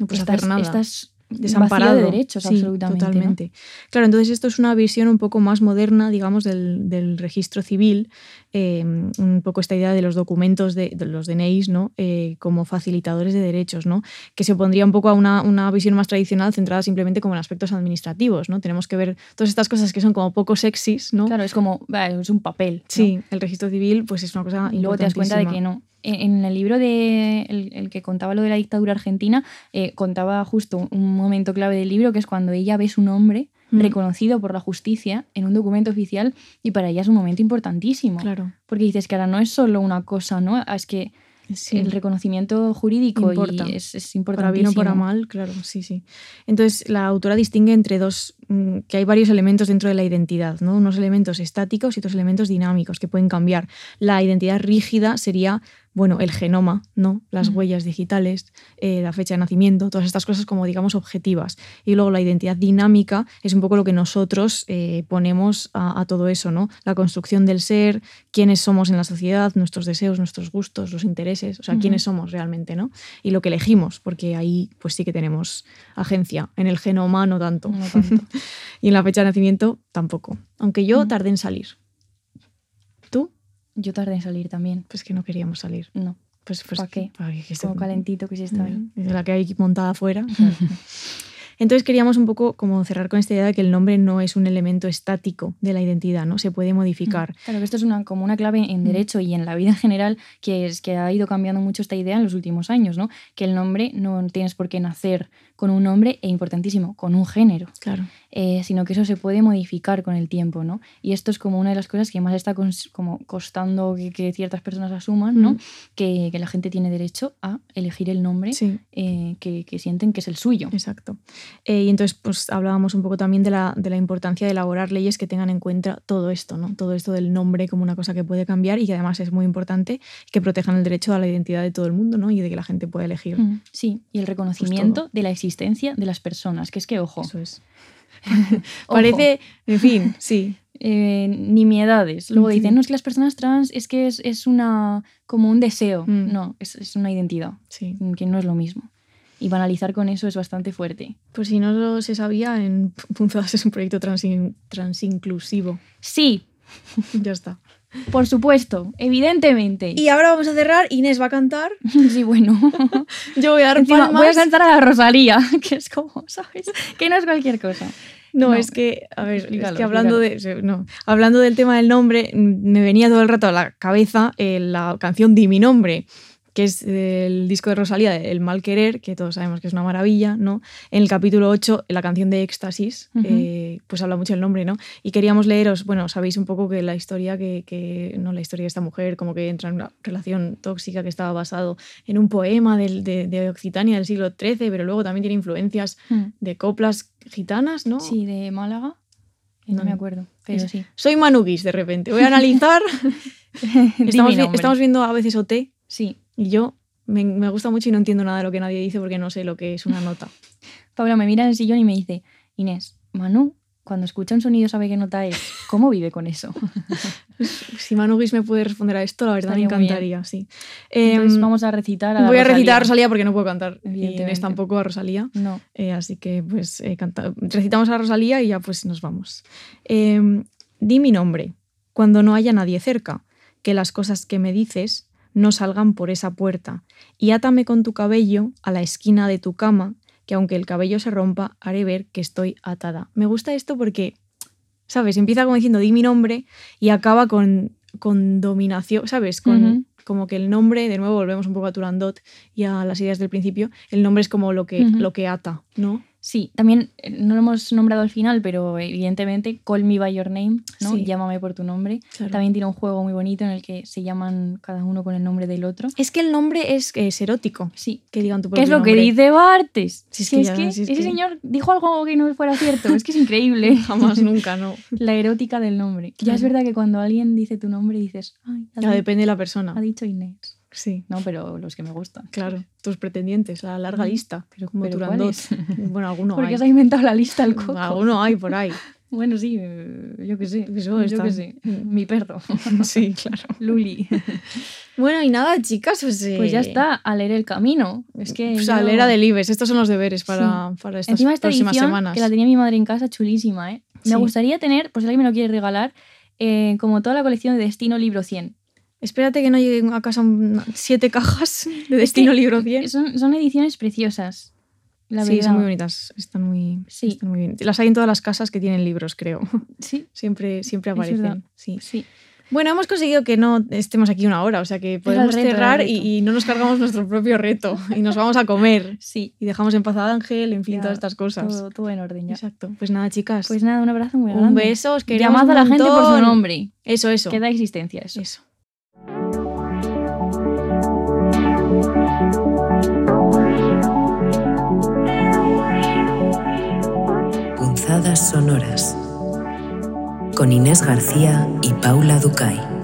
No puedes estás, hacer nada. estás desamparado de derechos, Sí, absolutamente. ¿no? Totalmente. Claro, entonces esto es una visión un poco más moderna, digamos, del, del registro civil, eh, un poco esta idea de los documentos de, de los DNIs, ¿no? Eh, como facilitadores de derechos, ¿no? Que se opondría un poco a una, una visión más tradicional centrada simplemente como en aspectos administrativos, ¿no? Tenemos que ver todas estas cosas que son como poco sexys, ¿no? Claro, es como, es un papel. ¿no? Sí, el registro civil, pues es una cosa Y luego te das cuenta de que no. En, el libro de el, el que contaba lo de la dictadura argentina, eh, contaba justo un momento clave del libro, que es cuando ella ve su nombre Mm. reconocido por la justicia en un documento oficial y para ella es un momento importantísimo. Claro. Porque dices que ahora no es solo una cosa, ¿no? Es que Sí. el reconocimiento jurídico Importa. y es, es Para importantísimo. bien o para mal, claro, sí, sí. Entonces, la autora distingue entre dos, mm, que hay varios elementos dentro de la identidad, ¿no? Unos elementos estáticos y otros elementos dinámicos que pueden cambiar. La identidad rígida sería, bueno, el genoma, ¿no? Las Ujú. huellas digitales, eh, la fecha de nacimiento, todas estas cosas como, digamos, objetivas. Y luego la identidad dinámica es un poco lo que nosotros eh, ponemos a, a todo eso, ¿no? La construcción del ser, quiénes somos en la sociedad, nuestros deseos, nuestros gustos, los intereses, o sea, quiénes somos realmente, ¿no? Y lo que elegimos, porque ahí pues sí que tenemos agencia. En el genoma no tanto. No tanto. y en la fecha de nacimiento tampoco. Aunque yo Ujú. tardé en salir. Yo tardé en salir también. Pues que no queríamos salir. No, Pues, pues ¿Pa qué? para que como se- calentito que sí está ahí. de la que hay montada afuera. Entonces queríamos un poco como cerrar con esta idea de que el nombre no es un elemento estático de la identidad, ¿no? Se puede modificar. Claro que esto es una, como una clave en Mm. derecho y en la vida en general que, es, que ha ido cambiando mucho esta idea en los últimos años, ¿no? Que el nombre no tienes por qué nacer con un nombre e importantísimo, con un género, Claro. Eh, sino que eso se puede modificar con el tiempo, ¿no? Y esto es como una de las cosas que más está como costando que, que ciertas personas asuman, ¿no? Mm. Que, que la gente tiene derecho a elegir el nombre Sí. eh, que, que sienten que es el suyo. Exacto. Eh, y entonces, pues hablábamos un poco también de la, de la importancia de elaborar leyes que tengan en cuenta todo esto, ¿no? Todo esto del nombre como una cosa que puede cambiar y que además es muy importante que protejan el derecho a la identidad de todo el mundo, ¿no? Y de que la gente pueda elegir. Mm, Sí, y el reconocimiento de la existencia de las personas, que es que, ojo, Eso es. Parece, en fin, sí. eh, nimiedades. Luego Sí. dicen, no, es que las personas trans es que es, es una como un deseo. Mm. No, es, es una identidad, Sí. que no es lo mismo. Y banalizar con eso es bastante fuerte. Pues si no lo se sabía, en Punzadas es un proyecto transin- transinclusivo. Sí, ya está. Por supuesto, evidentemente. Y ahora vamos a cerrar. Inés va a cantar. Sí, bueno. Yo voy a dar Encima, palmas. voy a cantar a la Rosalía, que es como, ¿sabes? Que no es cualquier cosa. No, No. es que, a ver, es que hablando de, no, hablando del tema del nombre, me venía todo el rato a la cabeza eh, la canción Di mi nombre, que es el disco de Rosalía, El mal querer, que todos sabemos que es una maravilla, ¿no? En el capítulo 8, la canción de Éxtasis, Ujú. eh, pues habla mucho el nombre, ¿no? Y queríamos leeros, bueno, sabéis un poco que la historia que, que- no la historia de esta mujer, como que entra en una relación tóxica que estaba basado en un poema del- de, de Occitania del siglo XIII, pero luego también tiene influencias Hmm. de coplas gitanas, ¿no? Sí, de Málaga. No, No. me acuerdo, pero Es- sí. Soy Manuguis de repente. Voy a analizar. Estamos, mi vi- nombre. estamos viendo a veces OT Sí. Y yo me, me gusta mucho y no entiendo nada de lo que nadie dice porque no sé lo que es una nota. Paula me mira en el sillón y me dice, Inés, Manu, cuando escucha un sonido sabe qué nota es. ¿Cómo vive con eso? Si Manuguis me puede responder a esto, la verdad me Estaría encantaría, sí. Entonces Em, vamos a recitar a voy a recitar a Rosalía. Porque no puedo cantar. Y. Inés tampoco a Rosalía. No. Eh, así que pues eh, canta- recitamos a Rosalía y ya pues nos vamos. Eh, di mi nombre cuando no haya nadie cerca, que las cosas que me dices no salgan por esa puerta, y átame con tu cabello a la esquina de tu cama, que aunque el cabello se rompa, haré ver que estoy atada. Me gusta esto porque, ¿sabes? Empieza como diciendo di mi nombre y acaba con, con dominación, ¿sabes? Con. Como que el nombre, de nuevo volvemos un poco a Turandot y a las ideas del principio, el nombre es como lo que, lo que ata, ¿no? Sí, también eh, no lo hemos nombrado al final, pero evidentemente Call Me By Your Name, ¿no? Sí. Llámame por tu nombre. Claro. También tiene un juego muy bonito en el que se llaman cada uno con el nombre del otro. Es que el nombre es, es erótico. Sí. Que digan tu ¿Qué es propio lo que dice Bartes? Si es que es que si es ese que- señor dijo algo que no fuera cierto. Es que es increíble. Jamás, nunca, no. La erótica del nombre. Ya es verdad que cuando alguien dice tu nombre dices, ay, Ya depende de la persona. ha dicho Inés. Sí, No, pero los que me gustan. claro. Tus pretendientes, la larga lista. Pero, como pero Turandot. Bueno, alguno Porque hay. se ha inventado la lista el coco. Alguno hay por ahí. Bueno, sí, eh, yo qué sé. Eso yo qué sé. Mi perro. Sí, claro. Luli. Bueno, y nada, chicas, pues, eh, Pues ya está, a leer el camino. Es que. Yo- leer a Delibes. Estos son los deberes para, para estas Encima esta próximas edición, semanas. que la tenía mi madre en casa, chulísima, ¿eh? Me gustaría tener, por si alguien me lo quiere regalar, eh, como toda la colección de Destino Libro 100. Espérate que no lleguen a casa un- siete cajas de Es que Destino Libro 100. Son, son ediciones preciosas. La sí, verdad. son muy bonitas. Están muy, Sí. están muy bien. Las hay en todas las casas que tienen libros, creo. Sí, Siempre, siempre aparecen. Sí. sí. Bueno, hemos conseguido que no estemos aquí una hora, o sea que podemos reto, cerrar y, y no nos cargamos nuestro propio reto y nos vamos a comer Sí. y dejamos en paz a Ángel, en fin, Ya, todas estas cosas. Todo, todo en orden ya. Exacto. Pues nada, chicas. Pues nada, un abrazo muy un grande. beso, os queremos Llamad a la un gente por su nombre. Eso, eso. Que da existencia eso. Eso. Sonoras con Inés García y Paula Ducay.